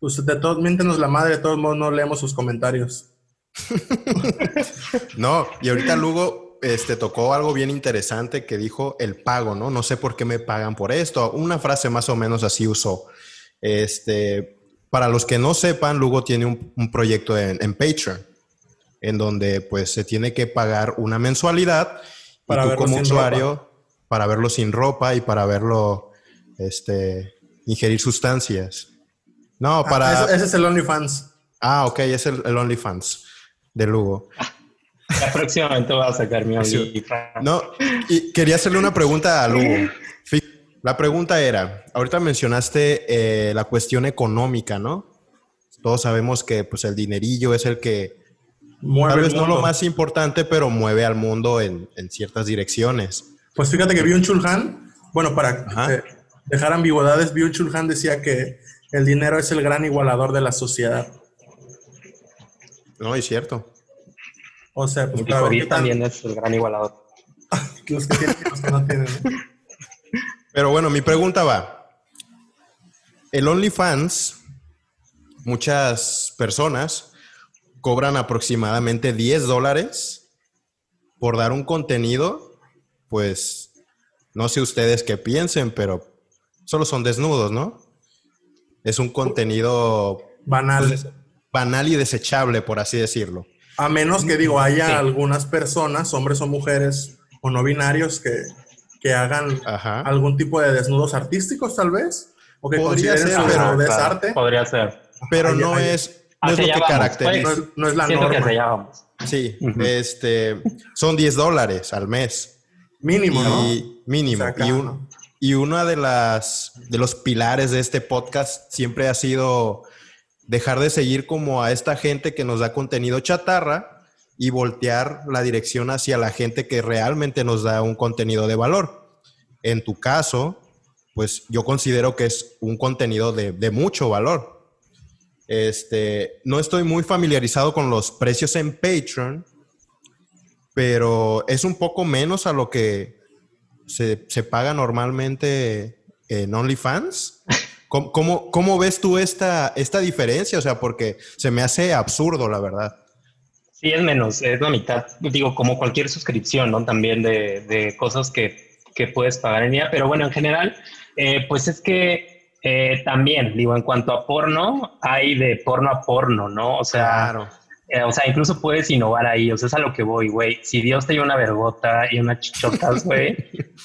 Usted de todos, miéntenos la madre, de todos modos no leemos sus comentarios. [LAUGHS] no, y ahorita Lugo este, tocó algo bien interesante que dijo el pago, ¿no? No sé por qué me pagan por esto. Una frase más o menos así usó. Este, para los que no sepan, Lugo tiene un, proyecto en, en, Patreon, en donde pues se tiene que pagar una mensualidad para y tú como usuario para verlo sin ropa y para verlo este, ingerir sustancias. No, ah, para... ese, es el OnlyFans. Ah, ok, es el, el OnlyFans de Lugo. La próximamente voy a sacar mi OnlyFans. No, y quería hacerle una pregunta a Lugo. La pregunta era, ahorita mencionaste eh, la cuestión económica, ¿no? Todos sabemos que pues el dinerillo es el que mueve tal vez no lo más importante, pero mueve al mundo en, en ciertas direcciones. Pues fíjate que un Chulhan, bueno, para eh, dejar ambigüedades, un Chulhan decía que el dinero es el gran igualador de la sociedad. No, es cierto. O sea, pues también es el gran igualador. [LAUGHS] los que tienen y los que no tienen. Pero bueno, mi pregunta va. El OnlyFans, muchas personas cobran aproximadamente 10 dólares por dar un contenido pues no sé ustedes qué piensen, pero solo son desnudos, ¿no? Es un contenido banal. Pues, banal y desechable, por así decirlo. A menos que digo, haya algunas personas, hombres o mujeres o no binarios, que que hagan algún tipo de desnudos artísticos, tal vez, o que Podría ser, pero es arte. Podría ser. Pero no es, no es lo que caracteriza. Pues. No, es la norma. Sí, este, son 10 dólares al mes. Mínimo, y, Mínimo. y, y una de las de los pilares de este podcast siempre ha sido dejar de seguir como a esta gente que nos da contenido chatarra y voltear la dirección hacia la gente que realmente nos da un contenido de valor. En tu caso, pues yo considero que es un contenido de, de mucho valor. Este, no estoy muy familiarizado con los precios en Patreon, pero es un poco menos a lo que se, se paga normalmente en OnlyFans. [LAUGHS] ¿Cómo, cómo, ves tú esta, esta diferencia? O sea, porque se me hace absurdo, la verdad. Sí, es menos, es la mitad. Digo, como cualquier suscripción, ¿no? También de, de cosas que, que, puedes pagar en día. Pero bueno, en general, eh, pues es que eh, también, digo, en cuanto a porno, hay de porno a porno, ¿no? O sea, claro. Eh, o sea, incluso puedes innovar ahí, o sea, es a lo que voy, güey. Si Dios te dio una vergota y unas chichotas, [LAUGHS] güey,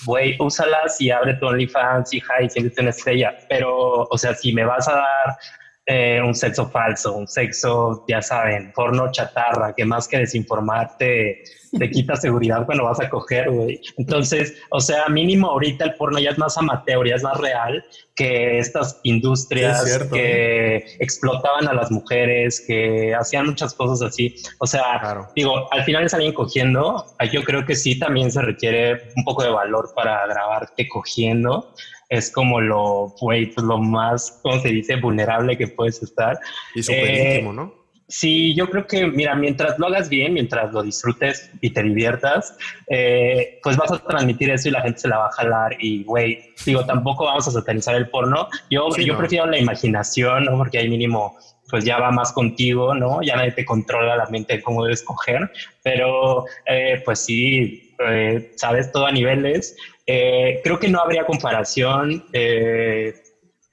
güey, úsalas y abre tu OnlyFans, hija, y siéntete una estrella. Pero, o sea, si me vas a dar eh, un sexo falso, un sexo, ya saben, porno chatarra, que más que desinformarte te quita seguridad cuando vas a coger, güey. Entonces, o sea, mínimo ahorita el porno ya es más amateur, ya es más real que estas industrias que explotaban a las mujeres, que hacían muchas cosas así. O sea, digo, al final es alguien cogiendo. Yo creo que sí también se requiere un poco de valor para grabarte cogiendo es como lo, güey, pues lo más, ¿cómo se dice?, vulnerable que puedes estar. Y súper eh, íntimo, ¿no? Sí, yo creo que, mira, mientras lo hagas bien, mientras lo disfrutes y te diviertas, eh, pues vas a transmitir eso y la gente se la va a jalar. Y, güey, digo, tampoco vamos a satanizar el porno. Yo, yo prefiero la imaginación, ¿no? Porque ahí mínimo, pues ya va más contigo, ¿no? Ya nadie te controla la mente de cómo debes coger. Pero, eh, pues sí, eh, sabes, todo a niveles. Creo que no habría comparación. Eh,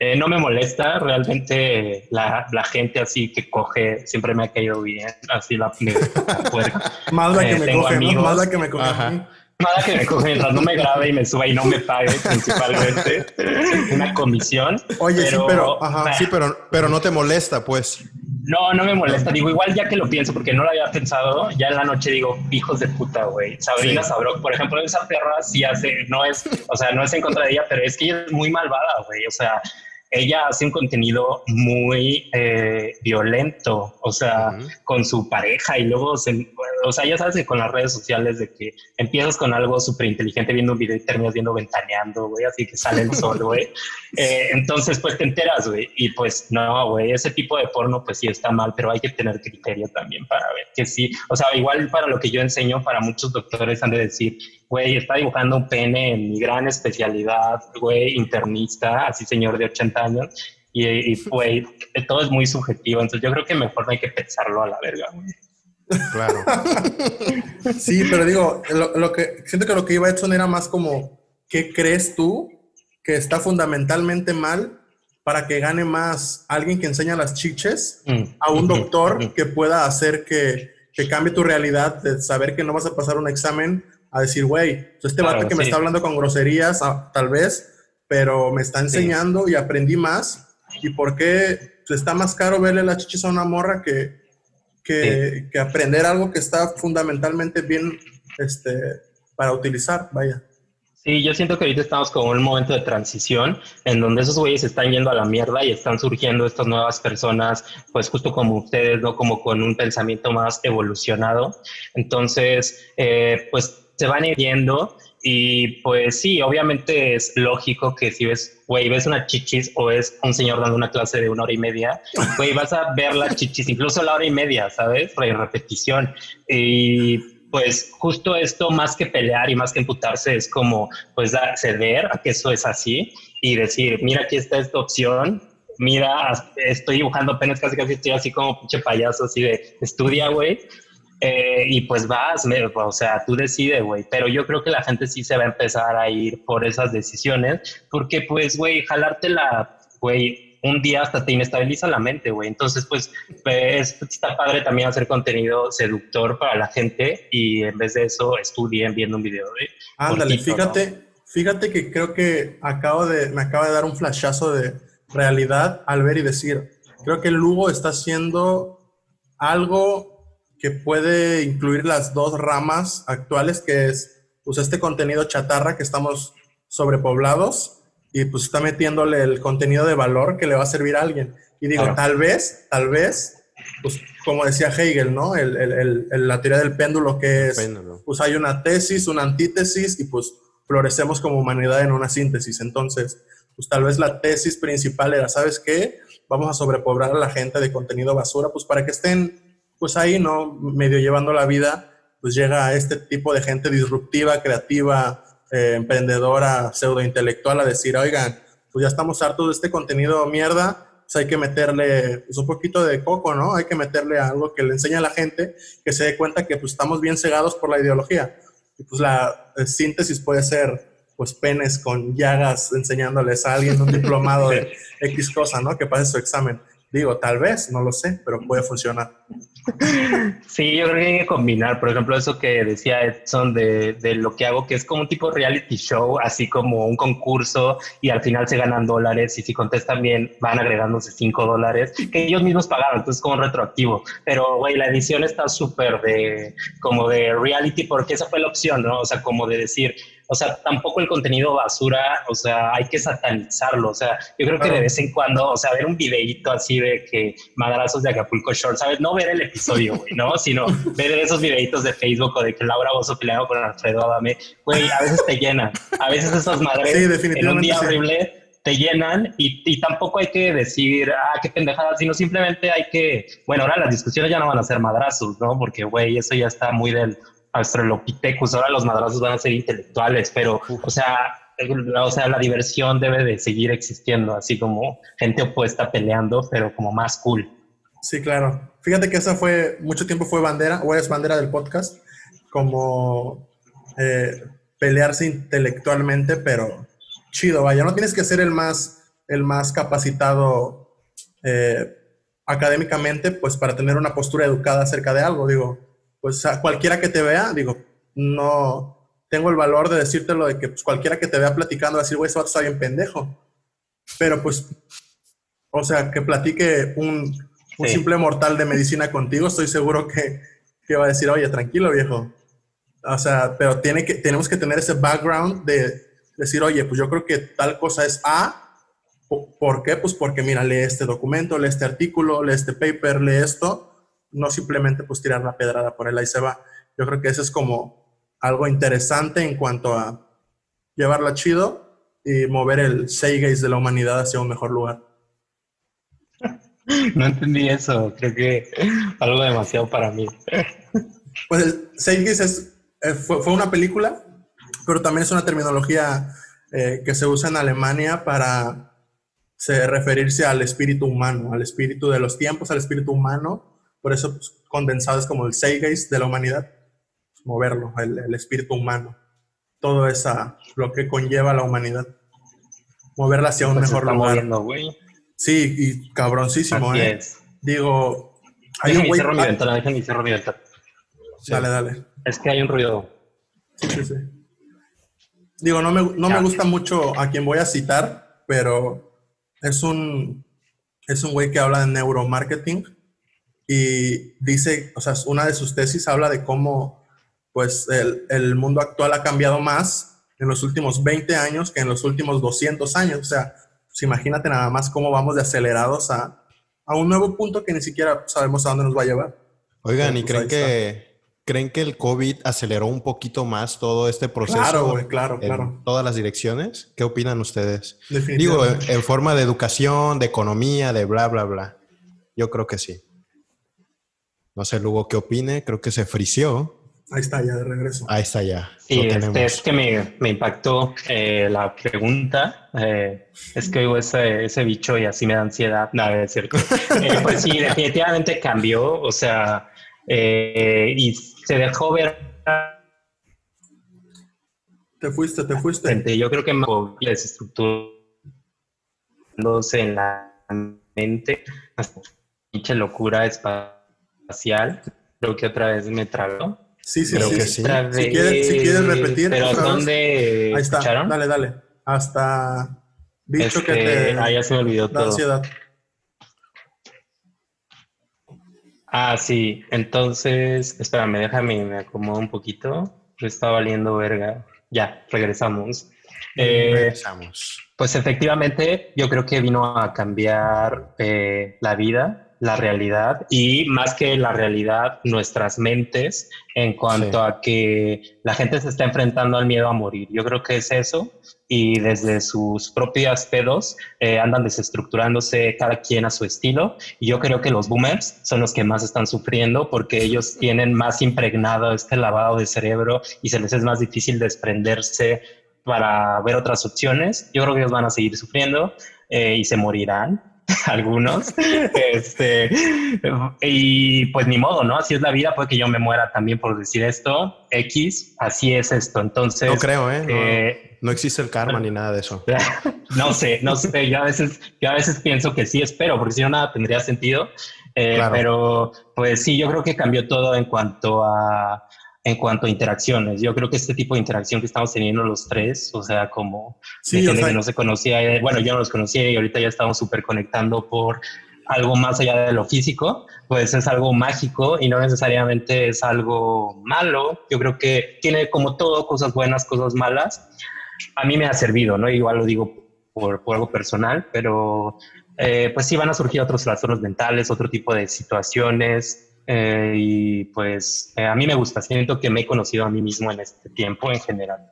eh, no me molesta, realmente la, la, gente así que coge siempre me ha caído bien, así la, puerta. [LAUGHS] Más la que me coge, ¿no? Más la que me coge. Más la que me coge mientras no me grabe y me suba y no me pague [LAUGHS] principalmente una comisión. Oye, sí, pero, ajá, sí, pero, pero no te molesta, pues. No, no me molesta. Digo, igual ya que lo pienso, porque no lo había pensado, ya en la noche digo, hijos de puta, güey. Sabrina sí. por ejemplo, esa perra sí hace, no es, o sea, no es en contra de ella, pero es que ella es muy malvada, güey. O sea, ella hace un contenido muy eh, violento, o sea, con su pareja y luego, o sea, ya sabes que con las redes sociales de que empiezas con algo súper inteligente viendo un video y terminas viendo ventaneando, güey, así que sale el sol, güey. [LAUGHS] Eh, entonces, pues te enteras, güey, y pues no, güey, ese tipo de porno, pues sí está mal, pero hay que tener criterio también para ver que sí, o sea, igual para lo que yo enseño, para muchos doctores han de decir, güey, está dibujando un pene en mi gran especialidad, güey, internista, así señor de 80 años, y, güey, todo es muy subjetivo, entonces yo creo que mejor no hay que pensarlo a la verga, güey. Claro. [LAUGHS] sí, pero digo, lo, que siento que lo que iba Edson era más como, ¿qué crees tú que está fundamentalmente mal para que gane más alguien que enseña las chiches mm. a un doctor que pueda hacer que, que cambie tu realidad de saber que no vas a pasar un examen a decir, güey, pues este vato que me está hablando con groserías, ah, tal vez, pero me está enseñando y aprendí más. ¿Y por qué pues, está más caro verle la chichis a una morra que, que, que, aprender algo que está fundamentalmente bien este, para utilizar? Vaya. Sí, yo siento que ahorita estamos como en un momento de transición en donde esos güeyes están yendo a la mierda y están surgiendo estas nuevas personas, pues justo como ustedes, ¿no? Como con un pensamiento más evolucionado. Entonces, eh, pues se van viendo y pues sí, obviamente es lógico que si ves, güey, ves una chichis o ves un señor dando una clase de una hora y media, [LAUGHS] güey, vas a ver las chichis, incluso la hora y media, ¿sabes? Re repetición. Y pues justo esto, más que pelear y más que emputarse, es como pues ceder a que eso es así y decir, mira, aquí está esta opción, mira, estoy dibujando apenas casi casi estoy así como pinche payaso, así de estudia, güey. Eh, y pues vas, o sea, tú decides, güey. Pero yo creo que la gente sí se va a empezar a ir por esas decisiones, porque pues, güey, jalártela, güey, un día hasta te inestabiliza la mente, güey. Entonces, pues, está padre también hacer contenido seductor para la gente y en vez de eso estudien viendo un video, güey. Ándale, fíjate, Fíjate que creo que acabo de, me acaba de dar un flashazo de realidad al ver y decir, creo que Lugo está haciendo algo que puede incluir las dos ramas actuales, que es pues este contenido chatarra que estamos sobrepoblados y pues está metiéndole el contenido de valor que le va a servir a alguien. Y digo, tal vez, tal vez, pues como decía Hegel, ¿no? El, el, el, la teoría del péndulo que es, pues hay una tesis, una antítesis y pues florecemos como humanidad en una síntesis. Entonces, pues tal vez la tesis principal era, ¿sabes qué? Vamos a sobrepoblar a la gente de contenido basura, pues para que estén, pues ahí, ¿no? Medio llevando la vida, pues llega a este tipo de gente disruptiva, creativa, eh, emprendedora, pseudo intelectual a decir, oigan, pues ya estamos hartos de este contenido mierda, pues hay que meterle pues, un poquito de coco, ¿no? Hay que meterle algo que le enseñe a la gente que se dé cuenta que pues estamos bien cegados por la ideología pues la eh, síntesis puede ser pues penes con llagas enseñándoles a alguien un diplomado de [LAUGHS] X cosa, ¿no? Que pase su examen. Digo, tal vez, no lo sé, pero puede funcionar. Sí, yo creo que hay que combinar, por ejemplo, eso que decía Edson de, de, lo que hago, que es como un tipo reality show, así como un concurso y al final se ganan dólares y si contestan bien van agregándose cinco dólares que ellos mismos pagaron, entonces como retroactivo. Pero, güey, la edición está súper de, como de reality porque esa fue la opción, ¿no? O sea, como de decir, o sea, tampoco el contenido basura, o sea, hay que satanizarlo. O sea, yo creo que de vez en cuando, o sea, ver un videíto así de que madrazos de Acapulco Short, ¿sabes? No ver el episodio, güey, ¿no? Sino ver esos videitos de Facebook o de que Laura Bozo peleado con Alfredo Adame, güey, a veces te llenan. A veces esas madres en un día horrible te llenan y, y, tampoco hay que decir, ah, qué pendejada, sino simplemente hay que, bueno, ahora las discusiones ya no van a ser madrazos, ¿no? Porque, güey, eso ya está muy del Australopithecus, ahora los madrazos van a ser intelectuales, pero, o sea, o sea, la diversión debe de seguir existiendo, así como gente opuesta peleando, pero como más cool. Sí, claro. Fíjate que esa fue, mucho tiempo fue bandera, o es bandera del podcast, como eh, pelearse intelectualmente, pero chido, vaya, no tienes que ser el más, el más capacitado eh, académicamente, pues para tener una postura educada acerca de algo, digo pues a cualquiera que te vea, digo, no tengo el valor de decírtelo de que pues, cualquiera que te vea platicando va a decir, güey, eso está bien pendejo. Pero pues, o sea, que platique un, un simple mortal de medicina contigo, estoy seguro que, que, va a decir, oye, tranquilo, viejo. O sea, pero tiene que, tenemos que tener ese background de decir, oye, pues yo creo que tal cosa es A. ¿Por qué? Pues porque, mira, lee este documento, lee este artículo, lee este paper, lee esto no simplemente pues tirar la pedrada por él, ahí se va. Yo creo que eso es como algo interesante en cuanto a llevarla chido y mover el Seigeis de la humanidad hacia un mejor lugar. [LAUGHS] No entendí eso, creo que algo demasiado para mí. [LAUGHS] Pues el Seigeis es, eh, fue, fue, una película, pero también es una terminología eh, que se usa en Alemania para se, referirse al espíritu humano, al espíritu de los tiempos, al espíritu humano por eso, pues, condensado es como el Seigeist de la humanidad, pues, moverlo, el, espíritu humano, todo esa, lo que conlleva la humanidad, moverla hacia un pues mejor lugar. sí, y cabroncísimo, ¿eh? Digo, hay un güey. mi ventana, déjame mi ventana. Dale, dale. Es que hay un ruido. Sí, sí, sí. Digo, no me, no me gusta mucho a quien voy a citar, pero es un, es un güey que habla de neuromarketing y dice, o sea, una de sus tesis habla de cómo pues el, el, mundo actual ha cambiado más en los últimos 20 años que en los últimos 200 años. O sea, pues imagínate nada más cómo vamos de acelerados a, a un nuevo punto que ni siquiera sabemos a dónde nos va a llevar. Oigan, ¿y creen que, creen que el COVID aceleró un poquito más todo este proceso? Claro, claro, claro. En todas las direcciones. ¿Qué opinan ustedes? Digo, en forma de educación, de economía, de bla, bla, bla. Yo creo que sí. No sé luego qué opine, creo que se frició. Ahí está ya de regreso. Ahí está ya. Sí, este, es que me, me impactó eh, la pregunta. Eh, es que oigo ese, ese, bicho y así me da ansiedad. Nada, es cierto. [LAUGHS] Eh, pues sí, definitivamente cambió. O sea, y se dejó ver. Te fuiste, te fuiste. Yo creo que me desestructurándose en la mente. Hasta locura espacial Creo que otra vez me tragó. Sí, sí, Creo sí. que sí. Si quieres- si quieres repetir, Pero otra vez. ¿dónde Ahí está, escucharon? dale, dale. Hasta bicho que Este, te ah, ya se me olvidó da todo. ansiedad. Ah, sí. Entonces, espérame, déjame, me acomodo un poquito. Está valiendo verga. Ya, regresamos. Eh, Regresamos. Pues efectivamente, yo creo que vino a cambiar eh, la vida, la realidad y más que la realidad, nuestras mentes en cuanto Sí. a que la gente se está enfrentando al miedo a morir. Yo creo que es eso y desde sus propias pedos eh, andan desestructurándose cada quien a su estilo y yo creo que los boomers son los que más están sufriendo porque ellos tienen más impregnado este lavado de cerebro y se les es más difícil desprenderse para ver otras opciones. Yo creo que ellos van a seguir sufriendo eh, y se morirán. [LAUGHS] algunos este y pues ni modo no así es la vida puede que yo me muera también por decir esto x así es esto entonces No creo, ¿eh? No, eh, no existe el karma ni nada de eso. [LAUGHS] no sé, no sé, yo a veces, yo a veces pienso que sí espero, porque si no nada tendría sentido. Eh, Claro. Pero pues sí, yo creo que cambió todo en cuanto a en cuanto a interacciones. Yo creo que este tipo de interacción que estamos teniendo los tres, o sea, como Sí, de o sea, que no se conocía, eh, bueno, yo no los conocía y ahorita ya estamos súper conectando por algo más allá de lo físico, pues es algo mágico y no necesariamente es algo malo. Yo creo que tiene como todo cosas buenas, cosas malas. A mí me ha servido, ¿no? Igual lo digo por, por algo personal, pero eh, pues sí van a surgir otros trastornos mentales, otro tipo de situaciones. Eh, y pues eh, a mí me gusta, siento que me he conocido a mí mismo en este tiempo en general.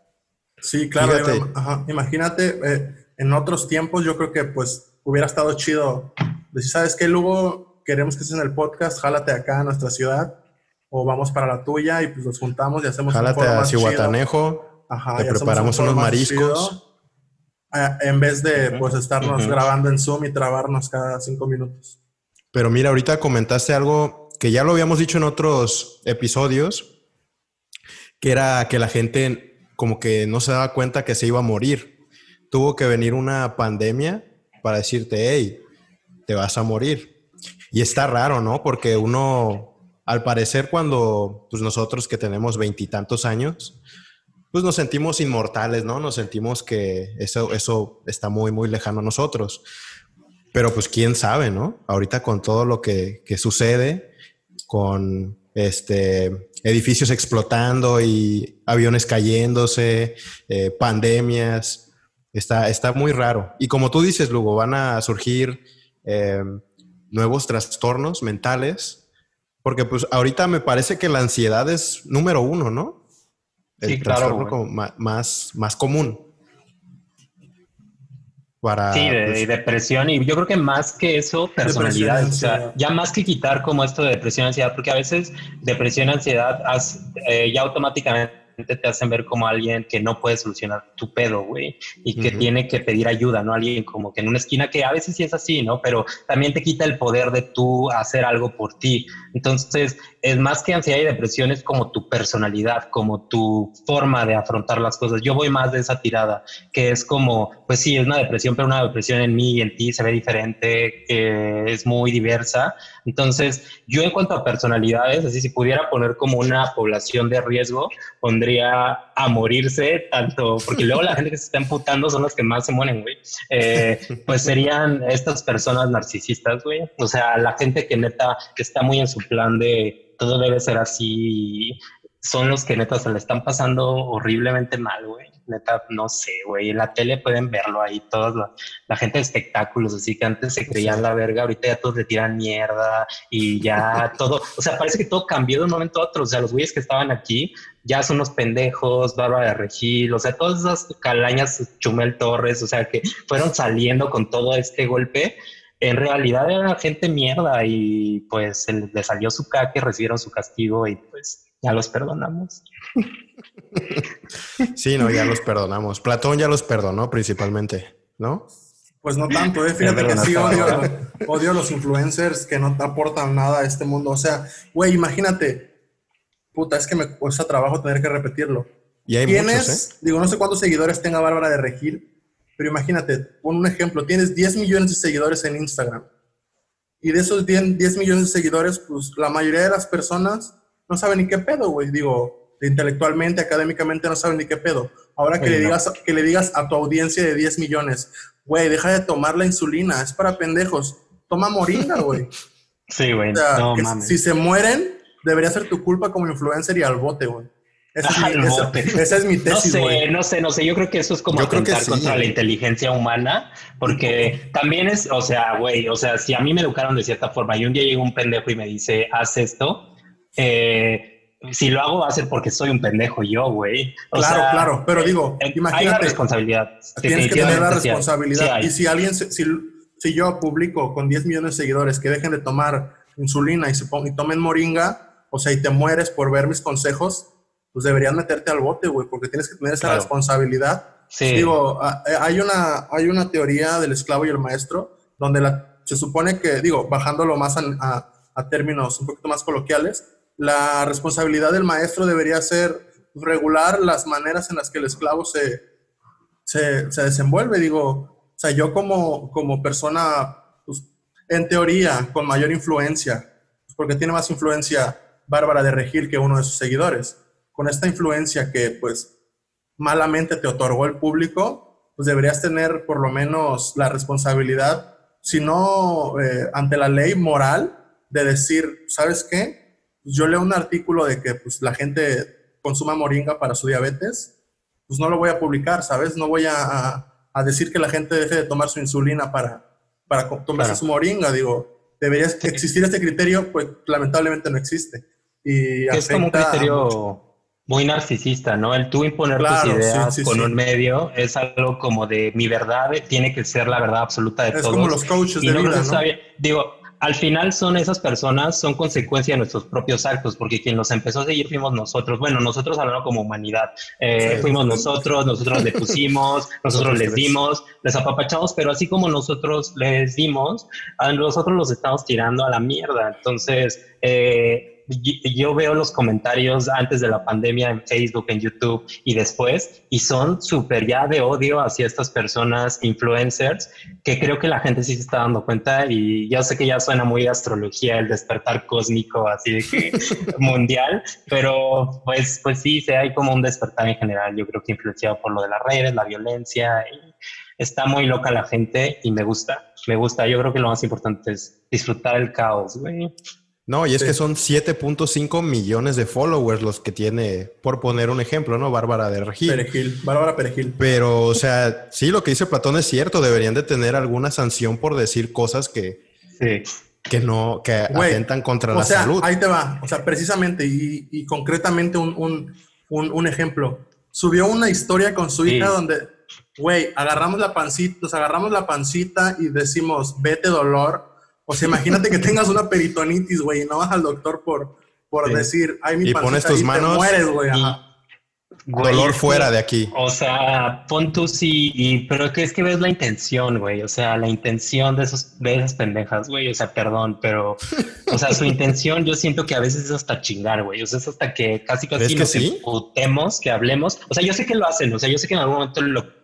Sí, claro. Fíjate. ajá, imagínate, eh, en otros tiempos yo creo que pues hubiera estado chido decir, ¿sabes qué, Lugo? Queremos que estés en el podcast, jálate acá a nuestra ciudad o vamos para la tuya y pues nos juntamos y hacemos un Jálate foro a más. Cihuatanejo. Ajá, te preparamos un unos mariscos. chido, eh, en vez de pues estarnos Ujú. grabando en Zoom y trabarnos cada cinco minutos. Pero mira, ahorita comentaste algo que ya lo habíamos dicho en otros episodios, que era que la gente como que no se daba cuenta que se iba a morir. Tuvo que venir una pandemia para decirte, hey, te vas a morir. Y está raro, ¿no? Porque uno, al parecer, cuando pues nosotros que tenemos veintitantos años, pues nos sentimos inmortales, ¿no? Nos sentimos que eso, eso está muy, muy lejano a nosotros. Pero pues quién sabe, ¿no? Ahorita con todo lo que, que sucede, con este, edificios explotando y aviones cayéndose, eh, pandemias, está, está muy raro. Y como tú dices, Lugo, van a surgir eh, nuevos trastornos mentales, porque pues ahorita me parece que la ansiedad es número uno, ¿no? El Sí, claro, trastorno más, más común. Para, Sí, de, pues, y depresión y yo creo que más que eso, personalidad, o sea, ya más que quitar como esto de depresión, ansiedad, porque a veces depresión, ansiedad, eh, ya automáticamente te hacen ver como alguien que no puede solucionar tu pedo, güey, y que tiene que pedir ayuda, ¿no? Alguien como que en una esquina que a veces sí es así, ¿no? Pero también te quita el poder de tú hacer algo por ti. Entonces, es más que ansiedad y depresión, es como tu personalidad, como tu forma de afrontar las cosas. Yo voy más de esa tirada, que es como, pues sí, es una depresión, pero una depresión en mí y en ti se ve diferente, eh, es muy diversa. Entonces, yo en cuanto a personalidades, así si pudiera poner como una población de riesgo, pondría a morirse, tanto, porque luego la gente que se está emputando son los que más se mueren, güey. Eh, pues serían estas personas narcisistas, güey. O sea, la gente que neta, está muy en su plan de todo debe ser así, son los que neta se le están pasando horriblemente mal, güey. Neta, no sé, güey. En la tele pueden verlo ahí, toda la, la gente de espectáculos, así que antes se creían la verga, ahorita ya todos le tiran mierda y ya [LAUGHS] todo, o sea, parece que todo cambió de un momento a otro. O sea, los güeyes que estaban aquí ya son unos pendejos, Bárbara de Regil, o sea, todas esas calañas, Chumel Torres, o sea, que fueron saliendo con todo este golpe. En realidad era gente mierda y pues se les- les salió su caque, recibieron su castigo y pues ya los perdonamos. Sí, no, ya los perdonamos. Platón ya los perdonó principalmente, ¿no? Pues no tanto, ¿eh? Fíjate que sí odio, a los influencers que no te aportan nada a este mundo. O sea, güey, imagínate, puta, es que me cuesta trabajo tener que repetirlo. Y hay tienes, muchos, ¿eh? digo, no sé cuántos seguidores tenga Bárbara de Regil, pero imagínate, pon un ejemplo, tienes 10 millones de seguidores en Instagram. Y de esos 10, 10 millones de seguidores, pues la mayoría de las personas no saben ni qué pedo, güey. Digo, intelectualmente, académicamente no saben ni qué pedo. Ahora que, le, digas, que le digas a tu audiencia de 10 millones, güey, deja de tomar la insulina, es para pendejos. Toma moringa, [LAUGHS] güey. sí, güey. no, mames. Si se mueren, debería ser tu culpa como influencer y al bote, güey. Esa, es mi, tesis, No sé, no sé, no sé. Yo creo que eso es como atentar contra la inteligencia humana, porque también es, o sea, güey, o sea, si a mí me educaron de cierta forma y un día llega un pendejo y me dice, haz esto, eh, si lo hago va a ser porque soy un pendejo yo, güey. Claro, claro, pero digo, imagínate. Hay una responsabilidad. Tienes que tener la responsabilidad. y si alguien, si, si yo publico con 10 millones de seguidores que dejen de tomar insulina y, se y tomen moringa, o sea, y te mueres por ver mis consejos, pues deberían meterte al bote, güey, porque tienes que tener esa responsabilidad. Sí. Digo, eh, hay una, hay una teoría del esclavo y el maestro, donde la, se supone que, digo, bajándolo más a, a, términos un poquito más coloquiales, la responsabilidad del maestro debería ser regular las maneras en las que el esclavo se, se, se desenvuelve. Digo, o sea, yo como, como persona, pues, en teoría, con mayor influencia, porque tiene más influencia Bárbara de Regil que uno de sus seguidores con esta influencia que pues malamente te otorgó el público, pues deberías tener por lo menos la responsabilidad, si no eh, ante la ley moral, de decir, ¿sabes qué? Pues yo leo un artículo de que pues, la gente consuma moringa para su diabetes, pues no lo voy a publicar, ¿sabes? No voy a, a, decir que la gente deje de tomar su insulina para, para tomarse su moringa, digo, debería existir este criterio, pues lamentablemente no existe. Y es como un criterio muy narcisista, ¿no? El tú imponer tus ideas con un medio es algo como de mi verdad tiene que ser la verdad absoluta de todos. Es como los coaches de vida, ¿no? Digo, al final son esas personas, son consecuencia de nuestros propios actos, porque quien nos empezó a seguir fuimos nosotros. Bueno, nosotros hablando como humanidad, eh, fuimos nosotros, nosotros le pusimos, [LAUGHS] nosotros les dimos, les apapachamos, pero así como nosotros les dimos, a nosotros los estamos tirando a la mierda. Entonces, eh, yo veo los comentarios antes de la pandemia en Facebook, en YouTube y después, y son súper ya de odio hacia estas personas influencers, que creo que la gente sí se está dando cuenta y yo sé que ya suena muy astrología, el despertar cósmico, así de que [LAUGHS] mundial, pero pues, pues sí, se hay como un despertar en general, yo creo que influenciado por lo de las redes, la violencia, y está muy loca la gente y me gusta, me gusta, yo creo que lo más importante es disfrutar el caos, güey. No, y es que son 7.5 millones de followers los que tiene, por poner un ejemplo, ¿no? Bárbara de Regil. Perejil, Bárbara Perejil. Pero, o sea, sí, lo que dice Platón es cierto, deberían de tener alguna sanción por decir cosas que, que no, que atentan contra la sea, salud. Ahí te va, o sea, precisamente y, concretamente un, ejemplo. Subió una historia con su hija donde, güey, agarramos la pancita, nos agarramos la pancita y decimos, vete dolor o sea, imagínate que tengas una peritonitis, güey, y no vas al doctor por, por decir, ay, mi Y pones tus manos. Te mueres, güey. Dolor fuera de aquí. O sea, pon tú sí, y, pero es que ves la intención, güey. O sea, la intención de, esos, de esas pendejas, güey. O sea, perdón, pero, o sea, su intención yo siento que a veces es hasta chingar, güey. O sea, es hasta que casi casi nos sí? que hablemos. O sea, yo sé que lo hacen, o sea, yo sé que en algún momento lo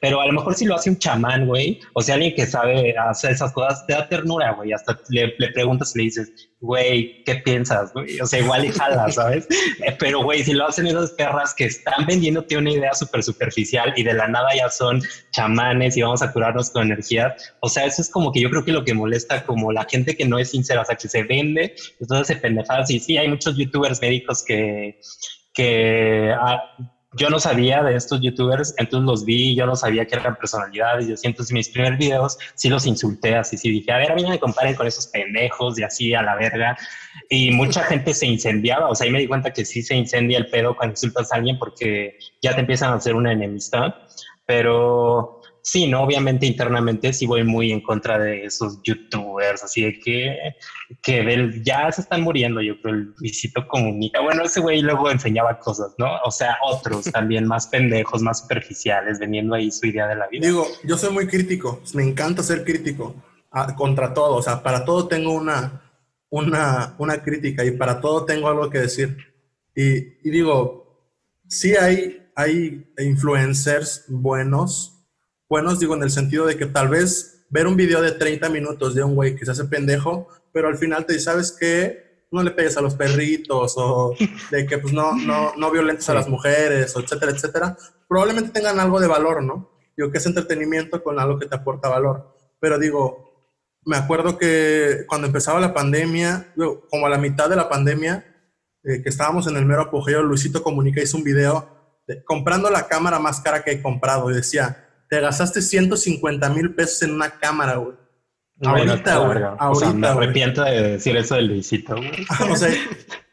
pero a lo mejor si lo hace un chamán, güey, o sea, alguien que sabe hacer esas cosas, te da ternura, güey, hasta le, le preguntas y le dices, güey, ¿qué piensas? Güey? O sea, igual y jala, [LAUGHS] ¿sabes? Eh, pero, güey, si lo hacen esas perras que están vendiéndote una idea súper superficial y de la nada ya son chamanes y vamos a curarnos con energía, o sea, eso es como que yo creo que lo que molesta como la gente que no es sincera, o sea, que se vende, entonces se pendejadas y sí, hay muchos youtubers médicos que que ah, yo no sabía de estos youtubers, entonces los vi, yo no sabía que eran personalidades y así, entonces mis primeros videos sí los insulté así, sí dije, a ver, a mí no me comparen con esos pendejos y así a la verga. Y mucha gente se incendiaba, o sea, ahí me di cuenta que sí se incendia el pedo cuando insultas a alguien porque ya te empiezan a hacer una enemistad, pero sí, no, obviamente internamente sí voy muy en contra de esos youtubers, así de que, que ya se están muriendo, yo creo, el visito comunica. Bueno, ese güey luego enseñaba cosas, ¿no? O sea, otros [LAUGHS] también más pendejos, más superficiales, vendiendo ahí su idea de la vida. Digo, yo soy muy crítico, me encanta ser crítico contra todo, o sea, para todo tengo una, una, una crítica y para todo tengo algo que decir. Y, y digo, sí hay, hay influencers buenos, buenos, digo, en el sentido de que tal vez ver un video de 30 minutos de un güey que se hace pendejo, pero al final te dice, ¿sabes qué? no le pegues a los perritos o de que pues no, no, no violentes a las mujeres, o etcétera, etcétera, probablemente tengan algo de valor, ¿no? Digo, que es entretenimiento con algo que te aporta valor. Pero digo, me acuerdo que cuando empezaba la pandemia, como a la mitad de la pandemia, eh, que estábamos en el mero apogeo, Luisito Comunica hizo un video comprando la cámara más cara que he comprado y decía, te gastaste 150 mil pesos en una cámara, güey. ahorita, güey. Ahorita, me arrepiento de decir eso de Luisito, güey. [LAUGHS] o sea,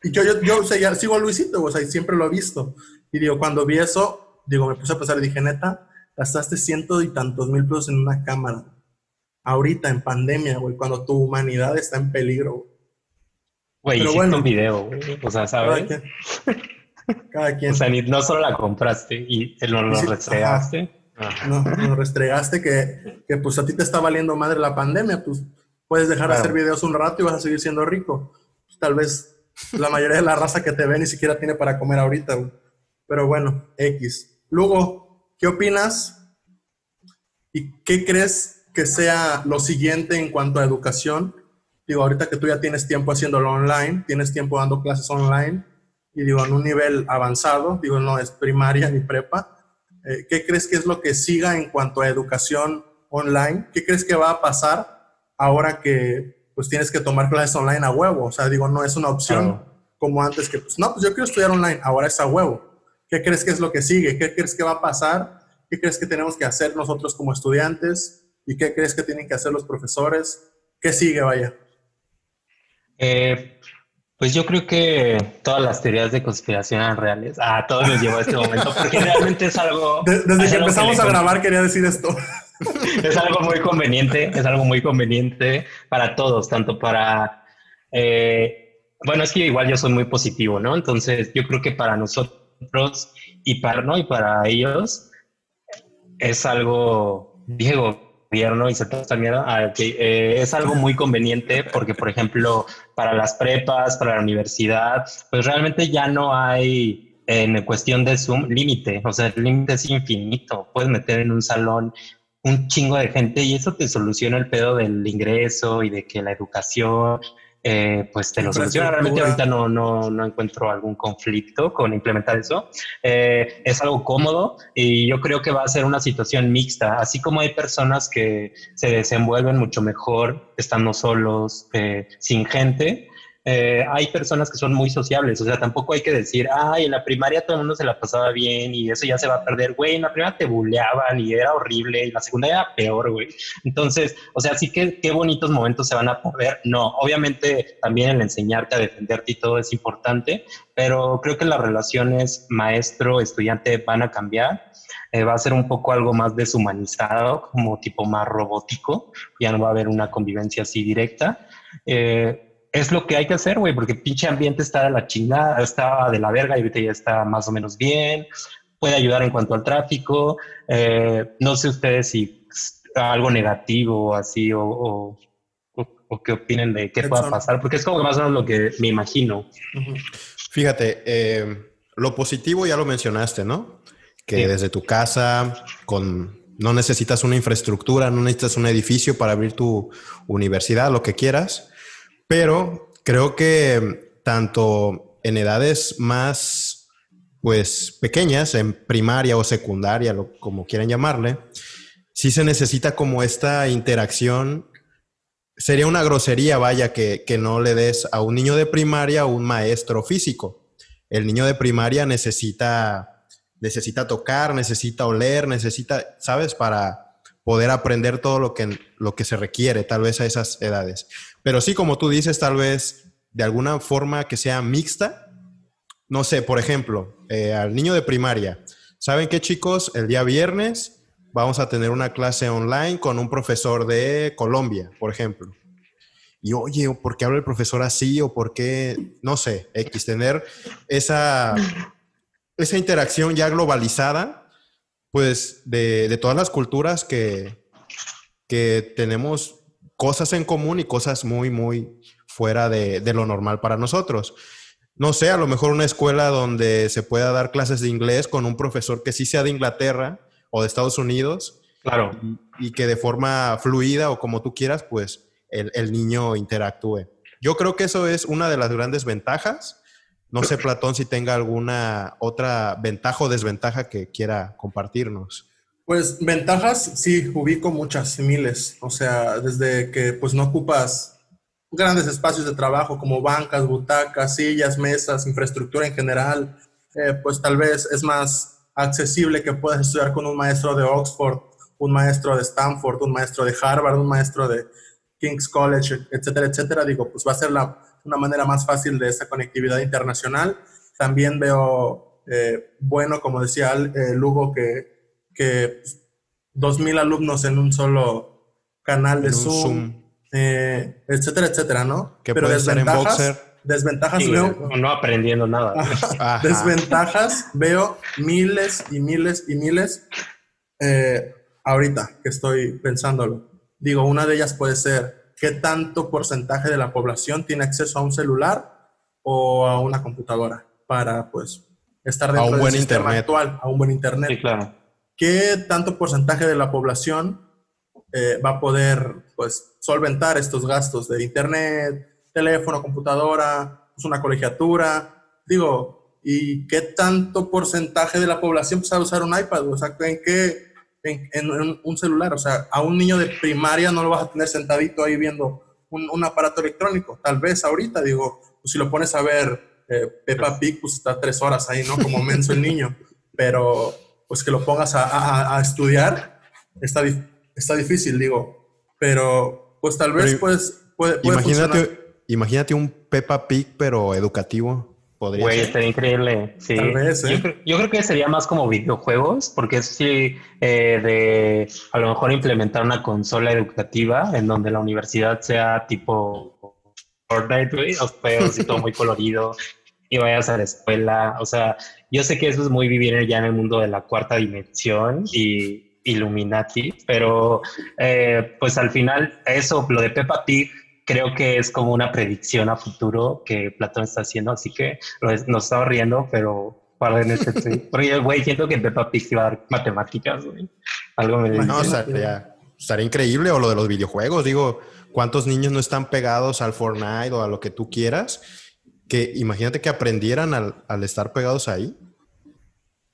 y yo, yo, yo o sea, ya sigo a Luisito, o sea, siempre lo he visto. Y digo, cuando vi eso, digo, me puse a pensar y dije, neta, gastaste ciento y tantos mil pesos en una cámara. Ahorita, en pandemia, güey, cuando tu humanidad está en peligro. Güey, hiciste bueno, un video, güey. O sea, ¿sabes? Cada quien. [LAUGHS] O sea, no solo la compraste y lo, lo restregaste. No, lo restregaste que, que, pues a ti te está valiendo madre la pandemia, pues puedes dejar de hacer videos un rato y vas a seguir siendo rico. Pues, tal vez la mayoría de la raza que te ve ni siquiera tiene para comer ahorita, güey. Pero bueno, X. Luego, ¿qué opinas? ¿Y qué crees que sea lo siguiente en cuanto a educación? Digo, ahorita que tú ya tienes tiempo haciéndolo online, tienes tiempo dando clases online, y digo, en un nivel avanzado, digo, no es primaria ni prepa, eh, ¿qué crees que es lo que siga en cuanto a educación online? ¿Qué crees que va a pasar ahora que pues tienes que tomar clases online a huevo? O sea, digo, no es una opción como antes que, pues no, pues yo quiero estudiar online, ahora es a huevo. ¿Qué crees que es lo que sigue? ¿Qué crees que va a pasar? ¿Qué crees que tenemos que hacer nosotros como estudiantes? ¿Y qué crees que tienen que hacer los profesores? ¿Qué sigue, vaya? Eh, pues yo creo que todas las teorías de conspiración eran reales. A ah, todos nos llevó a este momento, porque realmente es algo... [LAUGHS] desde que empezamos a grabar quería decir esto. [LAUGHS] Es algo muy conveniente, es algo muy conveniente para todos, tanto para... Eh, bueno, es que igual yo soy muy positivo, ¿no? Entonces yo creo que para nosotros y para, ¿no? y para ellos es algo, Diego, gobierno y se también a que eh, es algo muy conveniente porque, por ejemplo, para las prepas, para la universidad, pues realmente ya no hay en cuestión de Zoom límite, o sea, el límite es infinito, puedes meter en un salón un chingo de gente y eso te soluciona el pedo del ingreso y de que la educación eh, pues te lo soluciona. Realmente ahorita no, no, no, encuentro algún conflicto con implementar eso. Eh, es algo cómodo y yo creo que va a ser una situación mixta, así como hay personas que se desenvuelven mucho mejor estando solos, eh, sin gente. Eh, hay personas que son muy sociables, o sea, tampoco hay que decir, ay, en la primaria todo el mundo se la pasaba bien y eso ya se va a perder, güey, en la primaria te buleaban y era horrible y la segunda era peor, güey. Entonces, o sea, sí que qué bonitos momentos se van a perder. No, obviamente también el enseñarte a defenderte y todo es importante, pero creo que las relaciones maestro-estudiante van a cambiar. Eh, va a ser un poco algo más deshumanizado, como tipo más robótico, ya no va a haber una convivencia así directa. Eh, es lo que hay que hacer, güey, porque pinche ambiente está de la chingada, está de la verga y ahorita ya está más o menos bien, puede ayudar en cuanto al tráfico. Eh, no sé ustedes si algo negativo así o, o, qué opinen de qué pueda pasar, porque es como más o menos lo que me imagino. Fíjate, eh, lo positivo ya lo mencionaste, ¿no? Que desde tu casa, con no necesitas una infraestructura, no necesitas un edificio para abrir tu universidad, lo que quieras. Pero creo que tanto en edades más, pues, pequeñas, en primaria o secundaria, como quieran llamarle, sí se necesita como esta interacción. Sería una grosería, vaya, que, que no le des a un niño de primaria un maestro físico. El niño de primaria necesita, necesita tocar, necesita oler, necesita, ¿sabes? Para, poder aprender todo lo que, lo que se requiere tal vez a esas edades. Pero sí, como tú dices, tal vez de alguna forma que sea mixta. No sé, por ejemplo, eh, al niño de primaria. ¿Saben qué chicos? El día viernes vamos a tener una clase online con un profesor de Colombia, por ejemplo. Y oye, ¿por qué habla el profesor así? ¿O por qué? No sé, X, tener esa, esa interacción ya globalizada pues de, todas las culturas que, que tenemos cosas en común y cosas muy, muy fuera de, lo normal para nosotros. No sé, a lo mejor una escuela donde se pueda dar clases de inglés con un profesor que sí sea de Inglaterra o de Estados Unidos. Claro. Y, que de forma fluida o como tú quieras, pues el, niño interactúe. Yo creo que eso es una de las grandes ventajas. No sé, Platón, si tenga alguna otra ventaja o desventaja que quiera compartirnos. Pues ventajas, sí, ubico muchas, miles. O sea, desde que pues no ocupas grandes espacios de trabajo como bancas, butacas, sillas, mesas, infraestructura en general, eh, pues tal vez es más accesible que puedas estudiar con un maestro de Oxford, un maestro de Stanford, un maestro de Harvard, un maestro de King's College, etcétera, etcétera. Digo, pues va a ser la, una manera más fácil de esa conectividad internacional. También veo eh, bueno, como decía eh, Lugo, que, que 2.000 pues, alumnos en un solo canal de Zoom, eh, etcétera, etcétera, ¿no? Que Pero desventajas, desventajas veo... No aprendiendo nada. [LAUGHS] desventajas veo miles y miles y miles ahorita que estoy pensándolo. Digo, una de ellas puede ser qué tanto porcentaje de la población tiene acceso a un celular o a una computadora para, pues, estar dentro a un buen del sistema internet. actual, a un buen internet. Sí, claro. ¿Qué tanto porcentaje de la población eh, va a poder, pues, solventar estos gastos de internet, teléfono, computadora, pues, una colegiatura? Digo, ¿y qué tanto porcentaje de la población sabe usar un iPad? O sea, ¿en qué en, un celular. O sea, a un niño de primaria no lo vas a tener sentadito ahí viendo un, aparato electrónico. Tal vez ahorita, digo, pues si lo pones a ver eh, Peppa Pig, pues está tres horas ahí, ¿no? Como menso el niño. Pero pues que lo pongas a, estudiar, está, está difícil, digo. Pero pues tal vez pues puede, imagínate, imagínate un Peppa Pig, pero educativo. Güey, estaría increíble. Sí. Tal vez, ¿eh? yo, creo, que sería más como videojuegos, porque es sí eh, de a lo mejor implementar una consola educativa en donde la universidad sea tipo Fortnite, güey, los juegos y todo muy [LAUGHS] colorido y vayas a la escuela. O sea, yo sé que eso es muy vivir ya en el mundo de la cuarta dimensión y Illuminati, pero eh, pues al final eso, lo de Peppa Pig creo que es como una predicción a futuro que Platón está haciendo, así que nos estaba riendo, pero guarden este [LAUGHS] Porque, güey, siento que Peppa Pig iba a dar matemáticas, güey. Algo me dice. No, o sea, estaría, increíble, o lo de los videojuegos, digo, ¿cuántos niños no están pegados al Fortnite o a lo que tú quieras? Que imagínate que aprendieran al, estar pegados ahí.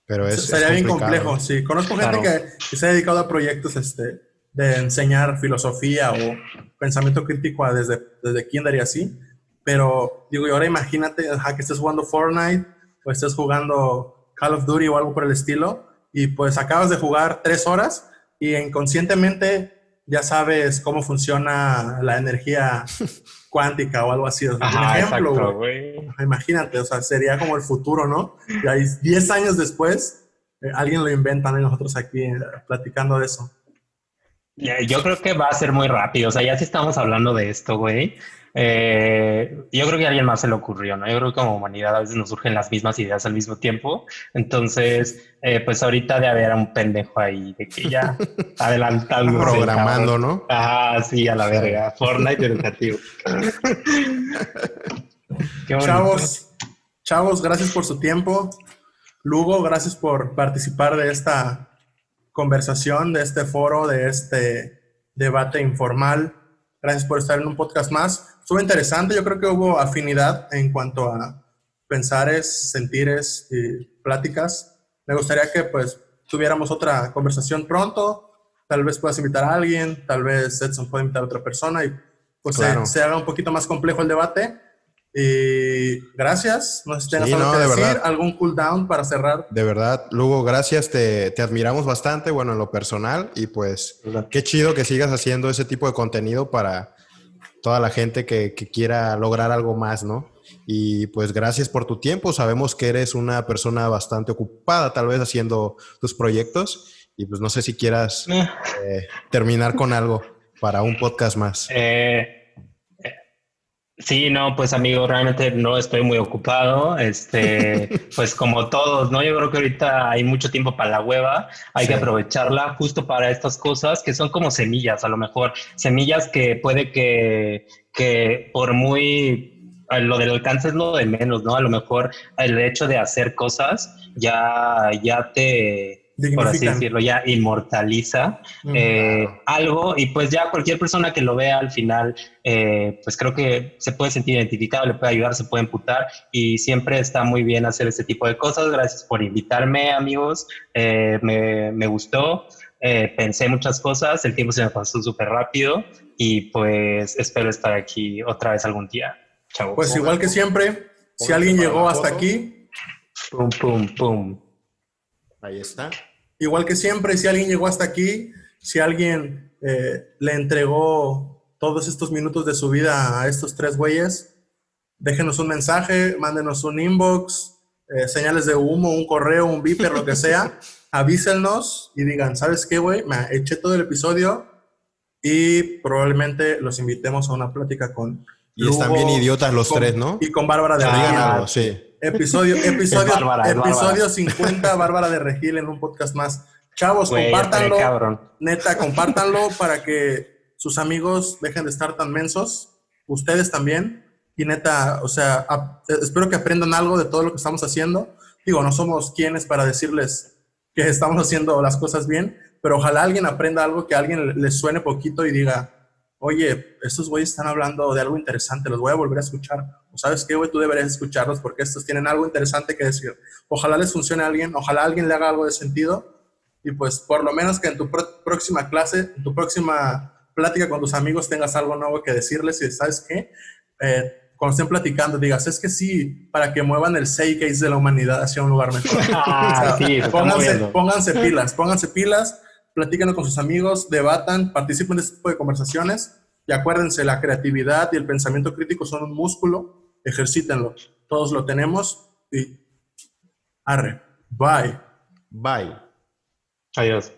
Pero es. Sería bien complejo, sí. Conozco gente que, que, se ha dedicado a proyectos este, de enseñar filosofía o pensamiento crítico desde, desde kinder y así. Pero digo, y ahora imagínate que estés jugando Fortnite o estés jugando Call of Duty o algo por el estilo y pues acabas de jugar tres horas y inconscientemente ya sabes cómo funciona la energía [LAUGHS] cuántica o algo así. O ejemplo, Imagínate, o sea, sería como el futuro, ¿no? Y ahí 10 años después, eh, alguien lo inventa y nosotros aquí eh, platicando de eso. Yo creo que va a ser muy rápido. O sea, ya si estamos hablando de esto, güey. Eh, yo creo que a alguien más se le ocurrió, ¿no? Yo creo que como humanidad a veces nos surgen las mismas ideas al mismo tiempo. Entonces, eh, pues ahorita de haber un pendejo ahí de que ya [LAUGHS] adelantando. Programando, ¿no? Ah, sí, a la verga. Fortnite educativo. [LAUGHS] chavos, chavos, gracias por su tiempo. Lugo, gracias por participar de esta conversación, de este foro, de este debate informal. Gracias por estar en un podcast más. Estuvo interesante, yo creo que hubo afinidad en cuanto a pensares, sentires y pláticas. Me gustaría que pues tuviéramos otra conversación pronto. Tal vez puedas invitar a alguien, tal vez Edson pueda invitar a otra persona y pues se haga un poquito más complejo el debate. Y gracias. No sé si algo que decir, algún cooldown para cerrar. De verdad, Lugo, gracias. Te, te, admiramos bastante, bueno, en lo personal. Y pues, qué chido que sigas haciendo ese tipo de contenido para toda la gente que, que, quiera lograr algo más, ¿no? Y pues, gracias por tu tiempo. Sabemos que eres una persona bastante ocupada, tal vez haciendo tus proyectos. Y pues, no sé si quieras eh. Eh, terminar con algo para un podcast más. Eh Sí, no, pues amigo, realmente no estoy muy ocupado. Este, [LAUGHS] pues como todos, ¿no? Yo creo que ahorita hay mucho tiempo para la hueva, hay que aprovecharla justo para estas cosas que son como semillas, a lo mejor, semillas que puede que, que por muy eh, lo del alcance es lo de menos, ¿no? A lo mejor el hecho de hacer cosas ya, ya te, por así decirlo, ya inmortaliza eh, algo y pues ya cualquier persona que lo vea al final, eh, pues creo que se puede sentir identificado, le puede ayudar, se puede emputar y siempre está muy bien hacer este tipo de cosas. Gracias por invitarme, amigos. Eh, me, me, gustó. pensé muchas cosas, el tiempo se me pasó súper rápido y pues espero estar aquí otra vez algún día. Chao. Pues igual que siempre, si alguien llegó hasta aquí. Pum, pum, pum. Ahí está. Igual que siempre, si alguien llegó hasta aquí, si alguien eh, le entregó todos estos minutos de su vida a estos tres güeyes, déjenos un mensaje, mándenos un inbox, eh, señales de humo, un correo, un viper, lo que sea. [LAUGHS] avísenos y digan, ¿sabes qué, güey? Me eché todo el episodio y probablemente los invitemos a una plática con. Y están bien idiotas los tres, ¿no? Y con Bárbara de Regil. sí. Episodio, episodio, episodio 50, Bárbara de Regil en un podcast más. Chavos, compártanlo. Neta, compártanlo para que sus amigos dejen de estar tan mensos. Ustedes también. Y neta, o sea, espero que aprendan algo de todo lo que estamos haciendo. Digo, no somos quienes para decirles que estamos haciendo las cosas bien, pero ojalá alguien aprenda algo que a alguien les suene poquito y diga, oye, estos güeyes están hablando de algo interesante, los voy a volver a escuchar. O sabes qué, güey, tú deberías escucharlos porque estos tienen algo interesante que decir. Ojalá les funcione a alguien, ojalá alguien le haga algo de sentido y pues por lo menos que en tu próxima clase, en tu próxima plática con tus amigos tengas algo nuevo que decirles y sabes qué, eh, cuando estén platicando digas, es que sí, para que muevan el case de la humanidad hacia un lugar mejor. [LAUGHS] Ah, [LAUGHS] pónganse, pónganse pilas, pónganse pilas platíquenos con sus amigos, debatan, participen de este tipo de conversaciones y acuérdense, la creatividad y el pensamiento crítico son un músculo, ejercítenlo. Todos lo tenemos y arre. Bye. Bye. Adiós.